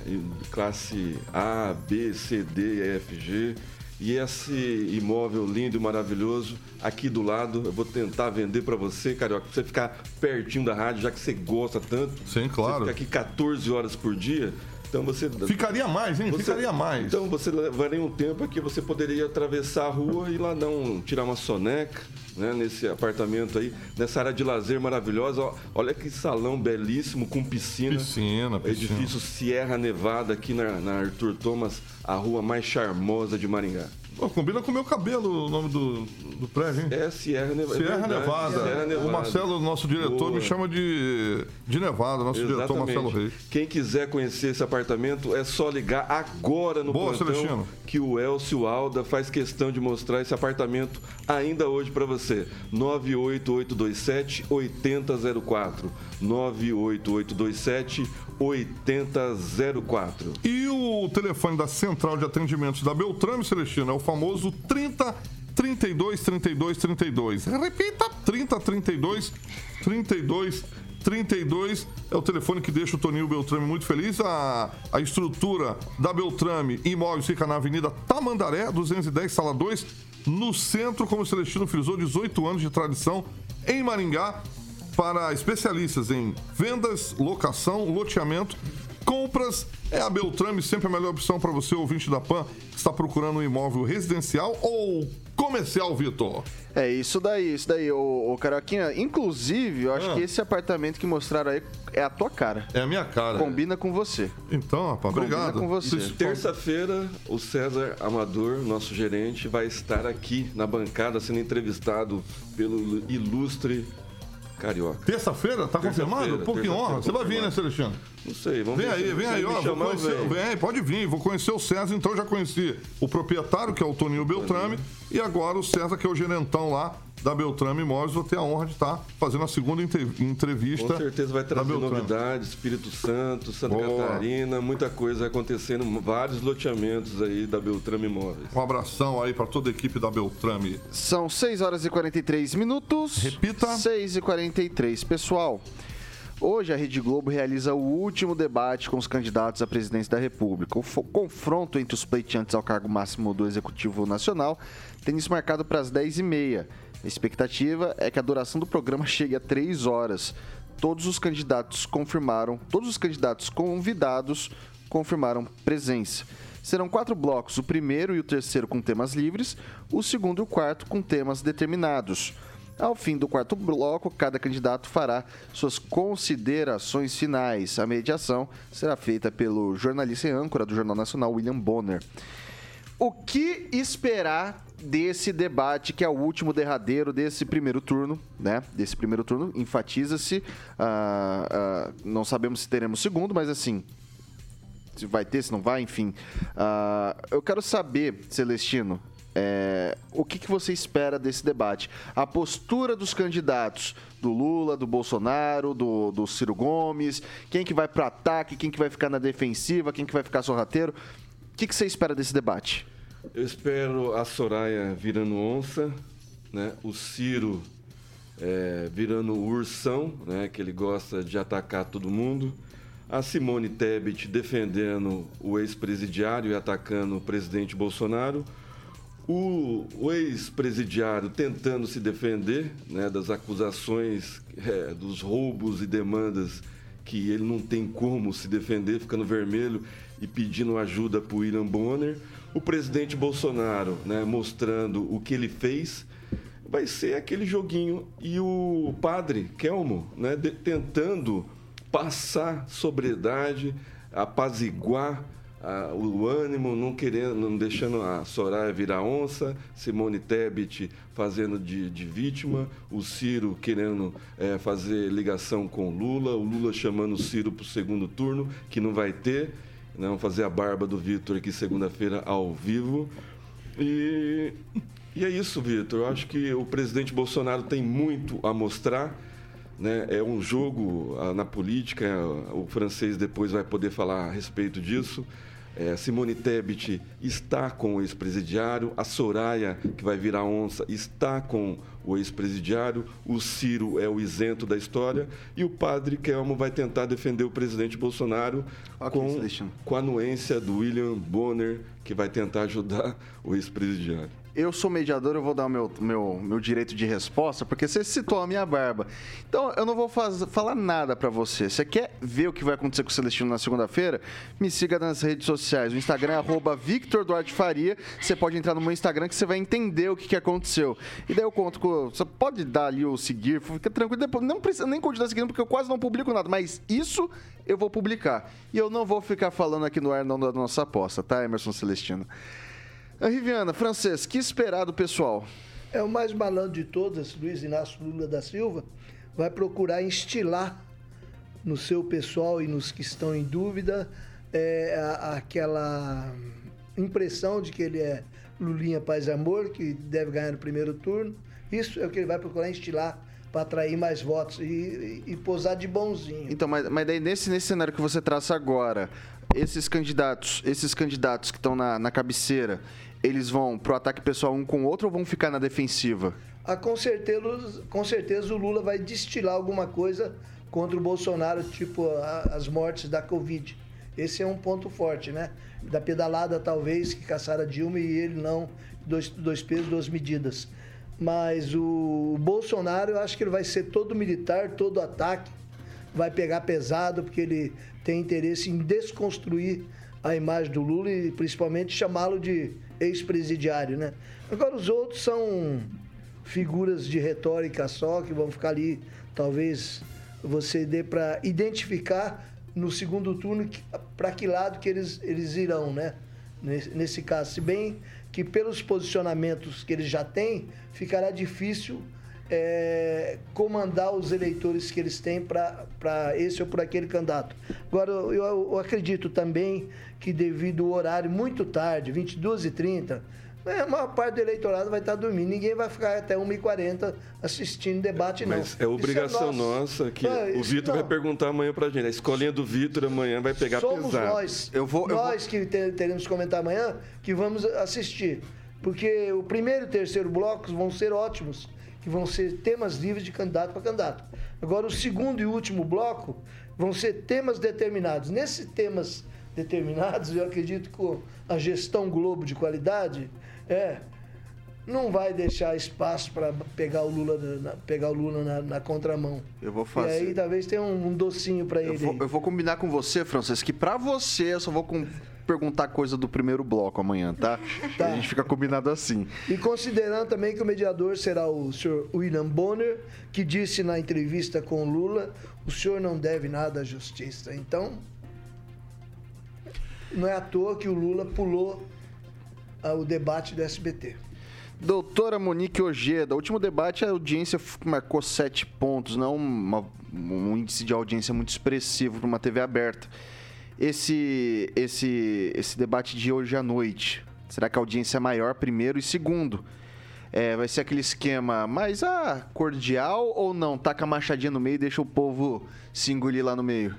Classe A, B, C, D, E, F, G. E esse imóvel lindo e maravilhoso aqui do lado, eu vou tentar vender para você, Carioca, pra você ficar pertinho da rádio, já que você gosta tanto. Sim, claro. Você fica aqui 14 horas por dia. Então você. Ficaria mais, hein? Você, Ficaria mais. Então você levaria um tempo aqui, você poderia atravessar a rua e lá não tirar uma soneca, né? Nesse apartamento aí, nessa área de lazer maravilhosa. Olha que salão belíssimo, com piscina. Piscina, piscina. Edifício Sierra Nevada, aqui na, na Arthur Thomas, a rua mais charmosa de Maringá. Pô, combina com o meu cabelo o nome do, do prédio, hein? É Sierra, Neva Sierra, é Nevada. Sierra Nevada. O Marcelo, nosso diretor, Boa. me chama de, de Nevada, nosso Exatamente. diretor Marcelo Reis. Quem quiser conhecer esse apartamento, é só ligar agora no Boa, plantão Celestino. que o Elcio Alda faz questão de mostrar esse apartamento ainda hoje para você. 98827 8004. 98827 8004. E o telefone da Central de Atendimentos da Beltrame, Celestino, é o famoso 30 32 32 32. Repita, 30 32 32 32 é o telefone que deixa o Toninho Beltrame muito feliz. A, a estrutura da Beltrame Imóveis fica na Avenida Tamandaré, 210, sala 2, no centro, como o Celestino frisou, 18 anos de tradição em Maringá para especialistas em vendas, locação, loteamento, compras. É a Beltrame sempre a melhor opção para você, ouvinte da PAN, que está procurando um imóvel residencial ou comercial, Vitor. É isso daí, isso daí, ô, ô Caroquinha. Inclusive, eu acho ah. que esse apartamento que mostraram aí é a tua cara. É a minha cara. Combina com você. Então, rapaz, obrigado. Combina com você. Terça-feira, o César Amador, nosso gerente, vai estar aqui na bancada sendo entrevistado pelo ilustre Carioca. Terça-feira? Tá terça confirmado? Pô, que honra. Você vai vir, né, Celestino? Não sei, vamos vem ver. Aí, vem aí, ó. Conhecer, vem pode vir. Vou conhecer o César, então já conheci o proprietário, que é o Toninho Beltrame, e agora o César, que é o gerentão lá da Beltrame Imóveis, vou ter a honra de estar fazendo a segunda entrevista. Com certeza vai trazer novidades, Espírito Santo, Santa Boa. Catarina, muita coisa acontecendo, vários loteamentos aí da Beltrame Imóveis. Um abração aí para toda a equipe da Beltrame. São 6 horas e 43 minutos. Repita. 6 e 43. Pessoal, Hoje, a Rede Globo realiza o último debate com os candidatos à presidência da República. O confronto entre os pleiteantes ao cargo máximo do Executivo Nacional tem isso marcado para as 10h30. A expectativa é que a duração do programa chegue a 3 horas. Todos os candidatos confirmaram, todos os candidatos convidados confirmaram presença. Serão quatro blocos, o primeiro e o terceiro com temas livres, o segundo e o quarto com temas determinados. Ao fim do quarto bloco, cada candidato fará suas considerações finais. A mediação será feita pelo jornalista e âncora do Jornal Nacional, William Bonner. O que esperar desse debate, que é o último derradeiro desse primeiro turno, né? Desse primeiro turno, enfatiza-se. Uh, uh, não sabemos se teremos segundo, mas assim, se vai ter, se não vai, enfim. Uh, eu quero saber, Celestino, é, o que, que você espera desse debate? A postura dos candidatos, do Lula, do Bolsonaro, do, do Ciro Gomes, quem que vai para ataque, quem que vai ficar na defensiva, quem que vai ficar sorrateiro. O que, que você espera desse debate? Eu espero a Soraya virando onça, né? o Ciro é, virando ursão, né? que ele gosta de atacar todo mundo, a Simone Tebet defendendo o ex-presidiário e atacando o presidente Bolsonaro, o, o ex-presidiário tentando se defender né, das acusações é, dos roubos e demandas que ele não tem como se defender, ficando vermelho e pedindo ajuda para o William Bonner. O presidente Bolsonaro né, mostrando o que ele fez. Vai ser aquele joguinho. E o padre Kelmo né, de, tentando passar sobriedade, apaziguar o ânimo, não querendo, não deixando a Soraya virar onça, Simone Tebet fazendo de, de vítima, o Ciro querendo é, fazer ligação com Lula, o Lula chamando o Ciro para o segundo turno, que não vai ter. Né? Vamos fazer a barba do Vitor aqui segunda-feira ao vivo. E, e é isso, Vitor. Eu acho que o presidente Bolsonaro tem muito a mostrar. Né? É um jogo ah, na política, o francês depois vai poder falar a respeito disso. É, Simone Tebet está com o ex-presidiário, a Soraya, que vai virar onça, está com o ex-presidiário, o Ciro é o isento da história e o padre Kelmo vai tentar defender o presidente Bolsonaro okay, com, com a anuência do William Bonner, que vai tentar ajudar o ex-presidiário eu sou mediador, eu vou dar o meu, meu, meu direito de resposta, porque você citou a minha barba. Então, eu não vou faz, falar nada para você. Você quer ver o que vai acontecer com o Celestino na segunda-feira? Me siga nas redes sociais. O Instagram é arroba Victor Duarte Faria. Você pode entrar no meu Instagram que você vai entender o que, que aconteceu. E daí eu conto com... Você pode dar ali o seguir, fica tranquilo. Depois, não precisa nem continuar seguindo, porque eu quase não publico nada. Mas isso eu vou publicar. E eu não vou ficar falando aqui no ar não da nossa aposta, tá, Emerson Celestino? Riviana, francês, que esperar do pessoal? É o mais malandro de todas, Luiz Inácio Lula da Silva, vai procurar instilar no seu pessoal e nos que estão em dúvida é, a, aquela impressão de que ele é Lulinha Paz e Amor, que deve ganhar no primeiro turno. Isso é o que ele vai procurar instilar para atrair mais votos e, e, e, posar de bonzinho. Então, mas, mas daí nesse, nesse cenário que você traça agora, esses candidatos, esses candidatos que estão na, na cabeceira, eles vão pro ataque pessoal um com o outro ou vão ficar na defensiva? Ah, com, certeza, com certeza o Lula vai destilar alguma coisa contra o Bolsonaro, tipo a, as mortes da Covid. Esse é um ponto forte, né? Da pedalada, talvez, que caçara Dilma e ele não, dois, dois pesos, duas medidas. Mas o Bolsonaro, eu acho que ele vai ser todo militar, todo ataque, vai pegar pesado, porque ele tem interesse em desconstruir a imagem do Lula e principalmente chamá-lo de ex-presidiário, né? Agora os outros são figuras de retórica só que vão ficar ali, talvez você dê para identificar no segundo turno para que lado que eles, eles irão, né? Nesse, nesse caso, se bem que pelos posicionamentos que eles já têm, ficará difícil é, comandar os eleitores que eles têm para esse ou para aquele candidato. Agora, eu, eu, acredito também que devido ao horário muito tarde, 22h30, é, a maior parte do eleitorado vai estar dormindo. Ninguém vai ficar até 1h40 assistindo debate, não. Mas é obrigação é nossa que é, o Vitor vai perguntar amanhã pra gente. A escolinha do Vitor amanhã vai pegar Somos pesado. nós, eu vou, nós eu vou... que teremos que comentar amanhã, que vamos assistir. Porque o primeiro e o terceiro blocos vão ser ótimos que vão ser temas livres de candidato para candidato. Agora, o segundo e último bloco vão ser temas determinados. Nesses temas determinados, eu acredito que a gestão Globo de qualidade é não vai deixar espaço para pegar o Lula, na, pegar o Lula na, na, contramão. Eu vou fazer. E aí talvez tenha um, um docinho para ele. Vou, eu vou combinar com você, Francisco, que para você eu só vou com, perguntar coisa do primeiro bloco amanhã, tá? tá? A gente fica combinado assim. E considerando também que o mediador será o senhor William Bonner, que disse na entrevista com o Lula, o senhor não deve nada à justiça. Então, não é à toa que o Lula pulou ah, o debate do SBT. Doutora Monique Ojeda, último debate a audiência marcou sete pontos, não uma, um índice de audiência muito expressivo para uma TV aberta. Esse, esse, esse debate de hoje à noite, será que a audiência é maior, primeiro? E segundo, é, vai ser aquele esquema mais ah, cordial ou não? Taca a machadinha no meio e deixa o povo se engolir lá no meio?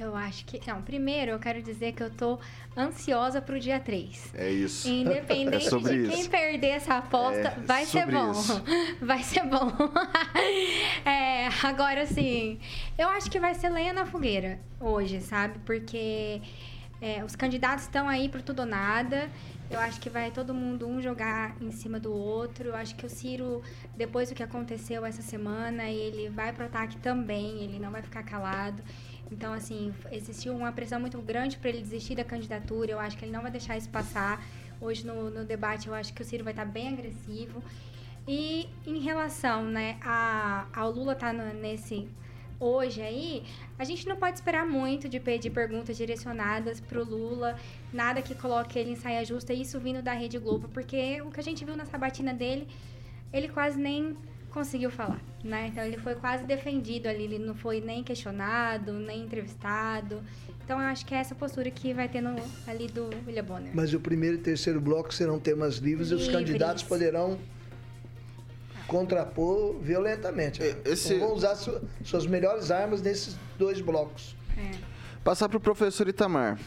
Eu acho que. Não, primeiro eu quero dizer que eu tô ansiosa pro dia 3. É isso. Independente é de quem isso. perder essa aposta, é vai ser bom. Isso. Vai ser bom. agora sim, eu acho que vai ser lenha na fogueira hoje, sabe? Porque é, os candidatos estão aí pro tudo ou nada. Eu acho que vai todo mundo um jogar em cima do outro. Eu acho que o Ciro, depois do que aconteceu essa semana, ele vai pro ataque também, ele não vai ficar calado. Então, assim, existiu uma pressão muito grande para ele desistir da candidatura. Eu acho que ele não vai deixar isso passar. Hoje, no, no debate, eu acho que o Ciro vai estar bem agressivo. E em relação né, a, ao Lula estar tá nesse hoje aí, a gente não pode esperar muito de pedir perguntas direcionadas para o Lula, nada que coloque ele em saia justa, isso vindo da Rede Globo, porque o que a gente viu na sabatina dele, ele quase nem conseguiu falar, né? Então ele foi quase defendido ali, ele não foi nem questionado, nem entrevistado. Então eu acho que é essa postura que vai ter no, ali do William Bonner. Mas o primeiro e terceiro bloco serão temas livres, livres. e os candidatos poderão contrapor violentamente. Esse... Então, vão usar suas melhores armas nesses dois blocos. É. Passar para o professor Itamar.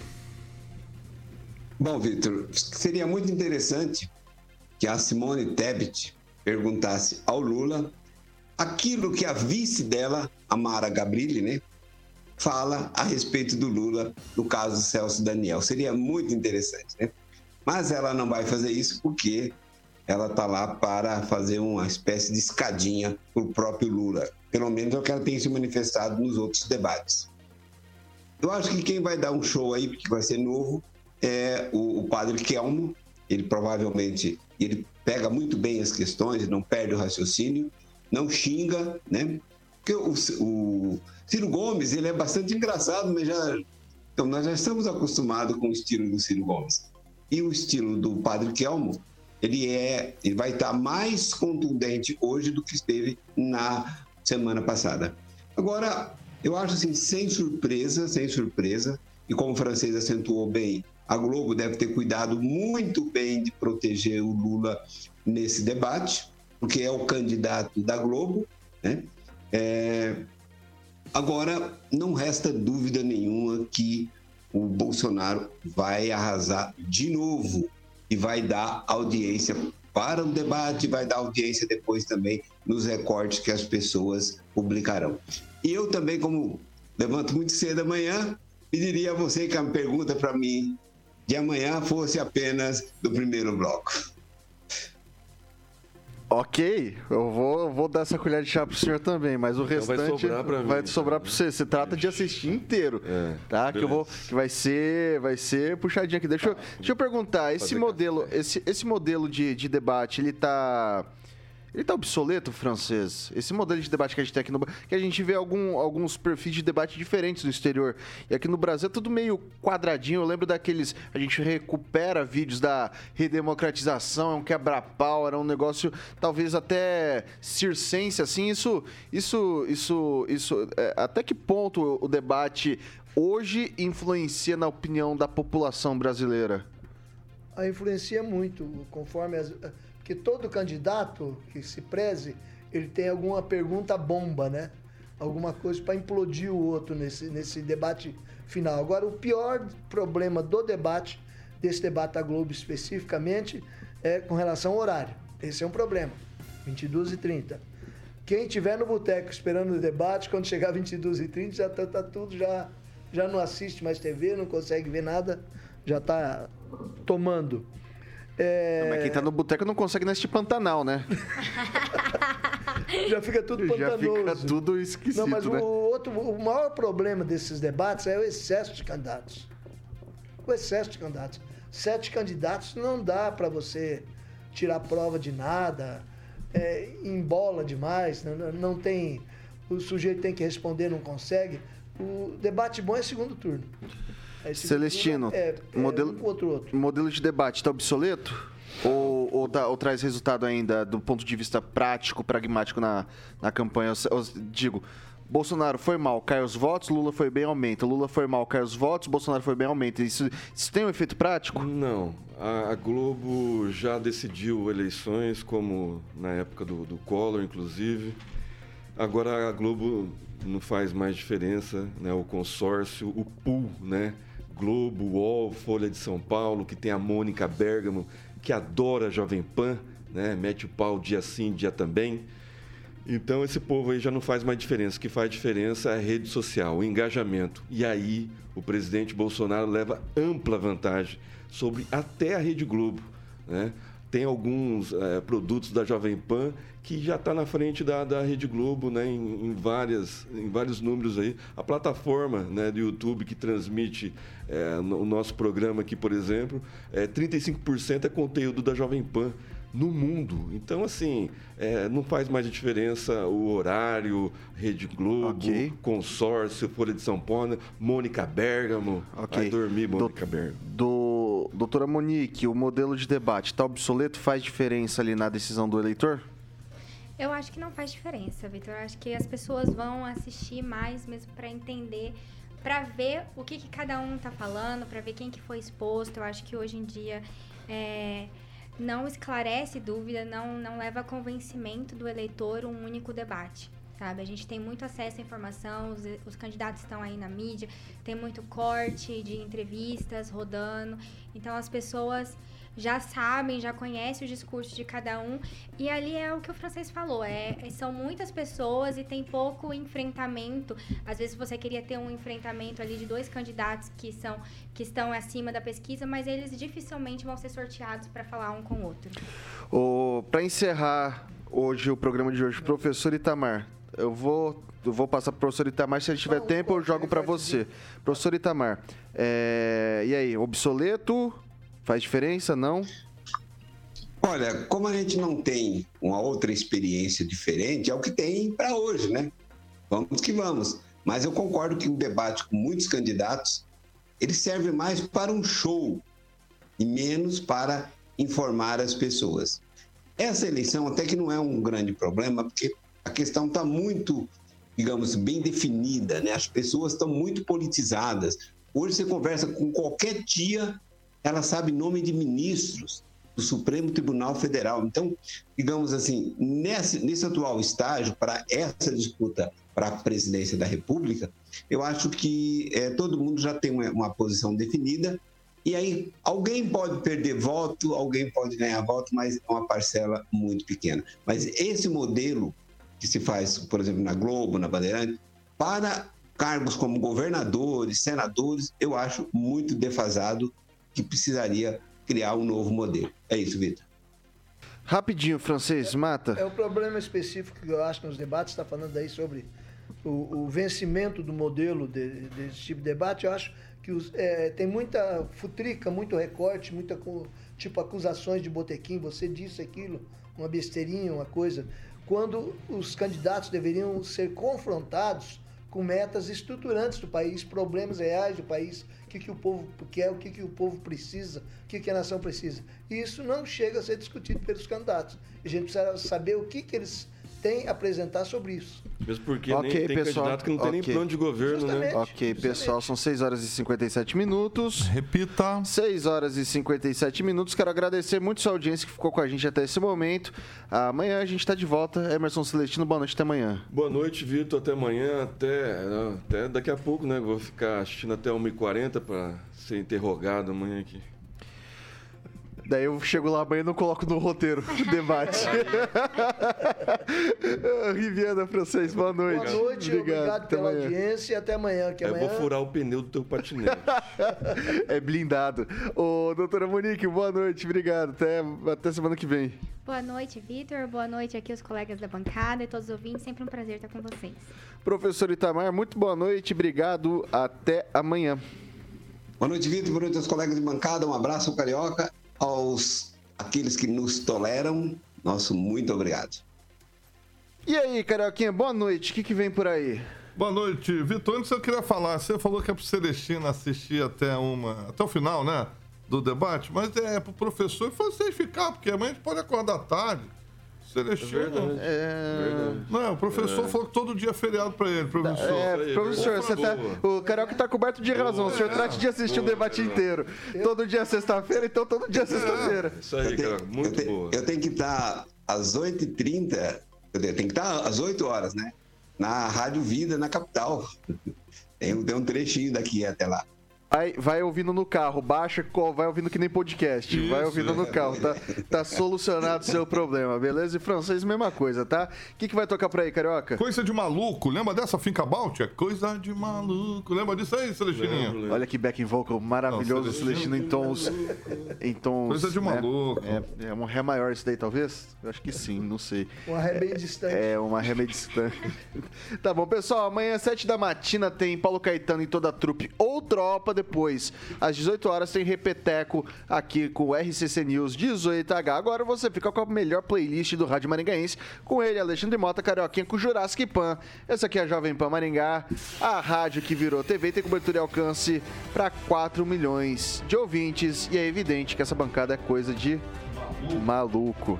Bom, Vitor, seria muito interessante que a Simone Tebet perguntasse ao Lula aquilo que a vice dela, a Mara Gabrilli, né, fala a respeito do Lula no caso Celso Daniel. Seria muito interessante, né? Mas ela não vai fazer isso porque ela está lá para fazer uma espécie de escadinha para o próprio Lula. Pelo menos é o que ela tem se manifestado nos outros debates. Eu acho que quem vai dar um show aí, porque vai ser novo, é o, o padre Kelmo. Ele provavelmente ele pega muito bem as questões, não perde o raciocínio, não xinga, né? Porque o, o Ciro Gomes, ele é bastante engraçado, mas já então nós já estamos acostumados com o estilo do Ciro Gomes. E o estilo do Padre Kelmo, ele é, ele vai estar mais contundente hoje do que esteve na semana passada. Agora, eu acho assim, sem surpresa, sem surpresa, e como o francês acentuou bem, a Globo deve ter cuidado muito bem de proteger o Lula nesse debate, porque é o candidato da Globo. Né? É... Agora, não resta dúvida nenhuma que o Bolsonaro vai arrasar de novo e vai dar audiência para o debate, vai dar audiência depois também nos recortes que as pessoas publicarão. E eu também, como levanto muito cedo amanhã, pediria a você que a pergunta para mim de amanhã fosse apenas do primeiro bloco. Ok, eu vou, vou dar essa colher de chá pro senhor também, mas o então restante vai sobrar pra, vai mim, sobrar pra você. Você trata de assistir inteiro, é, tá? Que eu vou, que vai ser, vai ser puxadinho aqui. Deixa, eu, deixa eu perguntar, esse modelo, esse, esse modelo de, de debate, ele tá ele tá obsoleto, francês? Esse modelo de debate que a gente tem aqui no que a gente vê algum, alguns perfis de debate diferentes no exterior. E aqui no Brasil é tudo meio quadradinho. Eu lembro daqueles. A gente recupera vídeos da redemocratização, é um quebra-pau, era um negócio talvez até circense, assim. Isso. Isso. Isso. isso é, até que ponto o debate hoje influencia na opinião da população brasileira? A influencia muito, conforme as que todo candidato que se preze, ele tem alguma pergunta bomba, né? Alguma coisa para implodir o outro nesse, nesse debate final. Agora, o pior problema do debate, desse debate da Globo especificamente, é com relação ao horário. Esse é um problema. 22 e 30. Quem tiver no boteco esperando o debate, quando chegar 22 e 30 já tá, tá tudo, já, já não assiste mais TV, não consegue ver nada, já tá tomando. É... Mas quem tá no boteco não consegue neste Pantanal, né? já fica tudo pantanoso. Já fica tudo esquisito, Não, mas né? o, outro, o maior problema desses debates é o excesso de candidatos. O excesso de candidatos. Sete candidatos não dá para você tirar prova de nada, é, embola demais, não, não tem... O sujeito tem que responder, não consegue. O debate bom é segundo turno. Celestino, é, é, modelo, um modelo de debate está obsoleto? Ou, ou, dá, ou, traz resultado ainda do ponto de vista prático, pragmático na, na campanha? Eu, eu digo, Bolsonaro foi mal, cai os votos, Lula foi bem, aumenta. Lula foi mal, cai os votos, Bolsonaro foi bem, aumenta. Isso, isso tem um efeito prático? Não. A, a Globo já decidiu eleições, como na época do, do Collor, inclusive. Agora a Globo não faz mais diferença, né? O consórcio, o pool, né? Globo, UOL, Folha de São Paulo, que tem a Mônica Bergamo, que adora Jovem Pan, né? Mete o pau dia sim, dia também. Então esse povo aí já não faz mais diferença. O que faz diferença é a rede social, o engajamento. E aí o presidente Bolsonaro leva ampla vantagem sobre até a Rede Globo. Né? Tem alguns é, produtos da Jovem Pan que já está na frente da, da Rede Globo, né, em, em, várias, em vários números aí. A plataforma né, do YouTube que transmite é, o nosso programa aqui, por exemplo, é, 35% é conteúdo da Jovem Pan no mundo. Então, assim, é, não faz mais diferença o horário, Rede Globo, okay. Consórcio, Folha de São Paulo, Mônica Bergamo. Okay. Vai dormir, Mônica do, Bergamo. Do, doutora Monique, o modelo de debate está obsoleto? Faz diferença ali na decisão do eleitor? Eu acho que não faz diferença, Vitor. Eu acho que as pessoas vão assistir mais mesmo para entender, para ver o que, que cada um está falando, para ver quem que foi exposto. Eu acho que hoje em dia é, não esclarece dúvida, não, não leva a convencimento do eleitor um único debate. Sabe? A gente tem muito acesso à informação, os, os candidatos estão aí na mídia, tem muito corte de entrevistas rodando. Então as pessoas já sabem, já conhecem o discurso de cada um. E ali é o que o francês falou: é, é, são muitas pessoas e tem pouco enfrentamento. Às vezes você queria ter um enfrentamento ali de dois candidatos que, são, que estão acima da pesquisa, mas eles dificilmente vão ser sorteados para falar um com o outro. Para encerrar hoje o programa de hoje, professor Itamar, eu vou eu vou passar para o professor Itamar. Se ele tiver tempo, eu jogo para você. Professor Itamar, é... e aí, obsoleto, Faz diferença, não? Olha, como a gente não tem uma outra experiência diferente, é o que tem para hoje, né? Vamos que vamos. Mas eu concordo que um debate com muitos candidatos, ele serve mais para um show e menos para informar as pessoas. Essa eleição até que não é um grande problema, porque a questão está muito, digamos, bem definida, né? As pessoas estão muito politizadas. Hoje você conversa com qualquer tia, ela sabe nome de ministros do Supremo Tribunal Federal. Então, digamos assim, nesse, nesse atual estágio, para essa disputa para a presidência da República, eu acho que é, todo mundo já tem uma, uma, posição definida. E aí, alguém pode perder voto, alguém pode ganhar voto, mas é uma parcela muito pequena. Mas esse modelo que se faz, por exemplo, na Globo, na Bandeirante, para cargos como governadores, senadores, eu acho muito defasado que precisaria criar um novo modelo. É isso, Vitor. Rapidinho, francês, mata. É o problema específico que eu acho nos debates, está falando aí sobre o, o, vencimento do modelo de, desse tipo de debate. Eu acho que os, é, tem muita futrica, muito recorte, muita tipo acusações de botequim, você disse aquilo, uma besteirinha, uma coisa. Quando os candidatos deveriam ser confrontados com metas estruturantes do país, problemas reais do país, o que, que o povo quer, o que, que o povo precisa, o que, que a nação precisa. E isso não chega a ser discutido pelos candidatos. A gente precisa saber o que, que eles têm a apresentar sobre isso. Mesmo porque okay, nem tem pessoal, candidato que não tem okay. nem plano de governo, né? Justamente, né? Ok, justamente. pessoal, são 6 horas e 57 minutos. Repita. 6 horas e 57 minutos. Quero agradecer muito sua audiência que ficou com a gente até esse momento. Amanhã a gente está de volta. Emerson Celestino, boa noite, até amanhã. Boa noite, Vitor. Até amanhã, até, até daqui a pouco, né? Vou ficar assistindo até 1h40 para ser interrogado amanhã aqui. Daí eu chego lá amanhã e não coloco no roteiro o debate. Riviana Francês, boa noite. Boa noite, obrigado, pela amanhã. audiência e até amanhã. Que eu amanhã... vou furar o pneu do teu patinete. é blindado. Ô, doutora Monique, boa noite, obrigado. Até, até semana que vem. Boa noite, Vitor. Boa noite aqui os colegas da bancada e todos os ouvintes. Sempre um prazer estar com vocês. Professor Itamar, muito boa noite, obrigado. Até amanhã. Boa noite, Vitor. Boa noite aos colegas de bancada. Um abraço, Carioca. Aos aqueles que nos toleram, nosso muito obrigado. E aí, Carioquinha, boa noite. O que, que vem por aí? Boa noite, Vitor. Antes eu queria falar, você falou que é pro Celestina assistir até uma. até o final, né? Do debate, mas é pro professor e você ficar, porque amanhã a gente pode acordar tarde. Celestino. É... Não, o professor é. falou que todo dia é feriado pra ele, professor. É, professor, você tá, o Carioca tá coberto de razão. O senhor é. trate de assistir boa, o debate inteiro. Todo dia é sexta-feira, então todo dia é sexta-feira. Isso aí, cara, muito eu boa. Eu tenho que estar às 8h30, eu tenho que estar às 8 horas, né? Na Rádio Vida, na capital. Tem, tem um trechinho daqui até lá. Vai, vai ouvindo no carro, baixa, vai ouvindo que nem podcast. Isso, vai ouvindo no carro, tá, tá solucionado o seu problema, beleza? E francês, mesma coisa, tá? O que, que vai tocar por aí, Carioca? Coisa de maluco, lembra dessa Finca Balt? É coisa de maluco. Lembra disso aí, Celestininho? Olha que backing vocal maravilhoso, Não, Celestino em tons, em tons. Coisa de né? maluco. É, é um ré maior isso daí, talvez? Eu acho que sim, não sei. Uma ré bem distante. É, uma ré bem distante. tá bom, pessoal, amanhã, às 7 da matina, tem Paulo Caetano e toda a trupe ou tropa depois às 18 horas tem Repeteco aqui com o RCC News 18H. Agora você fica com a melhor playlist do Rádio Maringaense com ele, Alexandre Mota, Carioquinha com Jurassic Pan. Essa aqui é a Jovem Pan Maringá, a rádio que virou TV tem cobertura e alcance para 4 milhões de ouvintes e é evidente que essa bancada é coisa de maluco.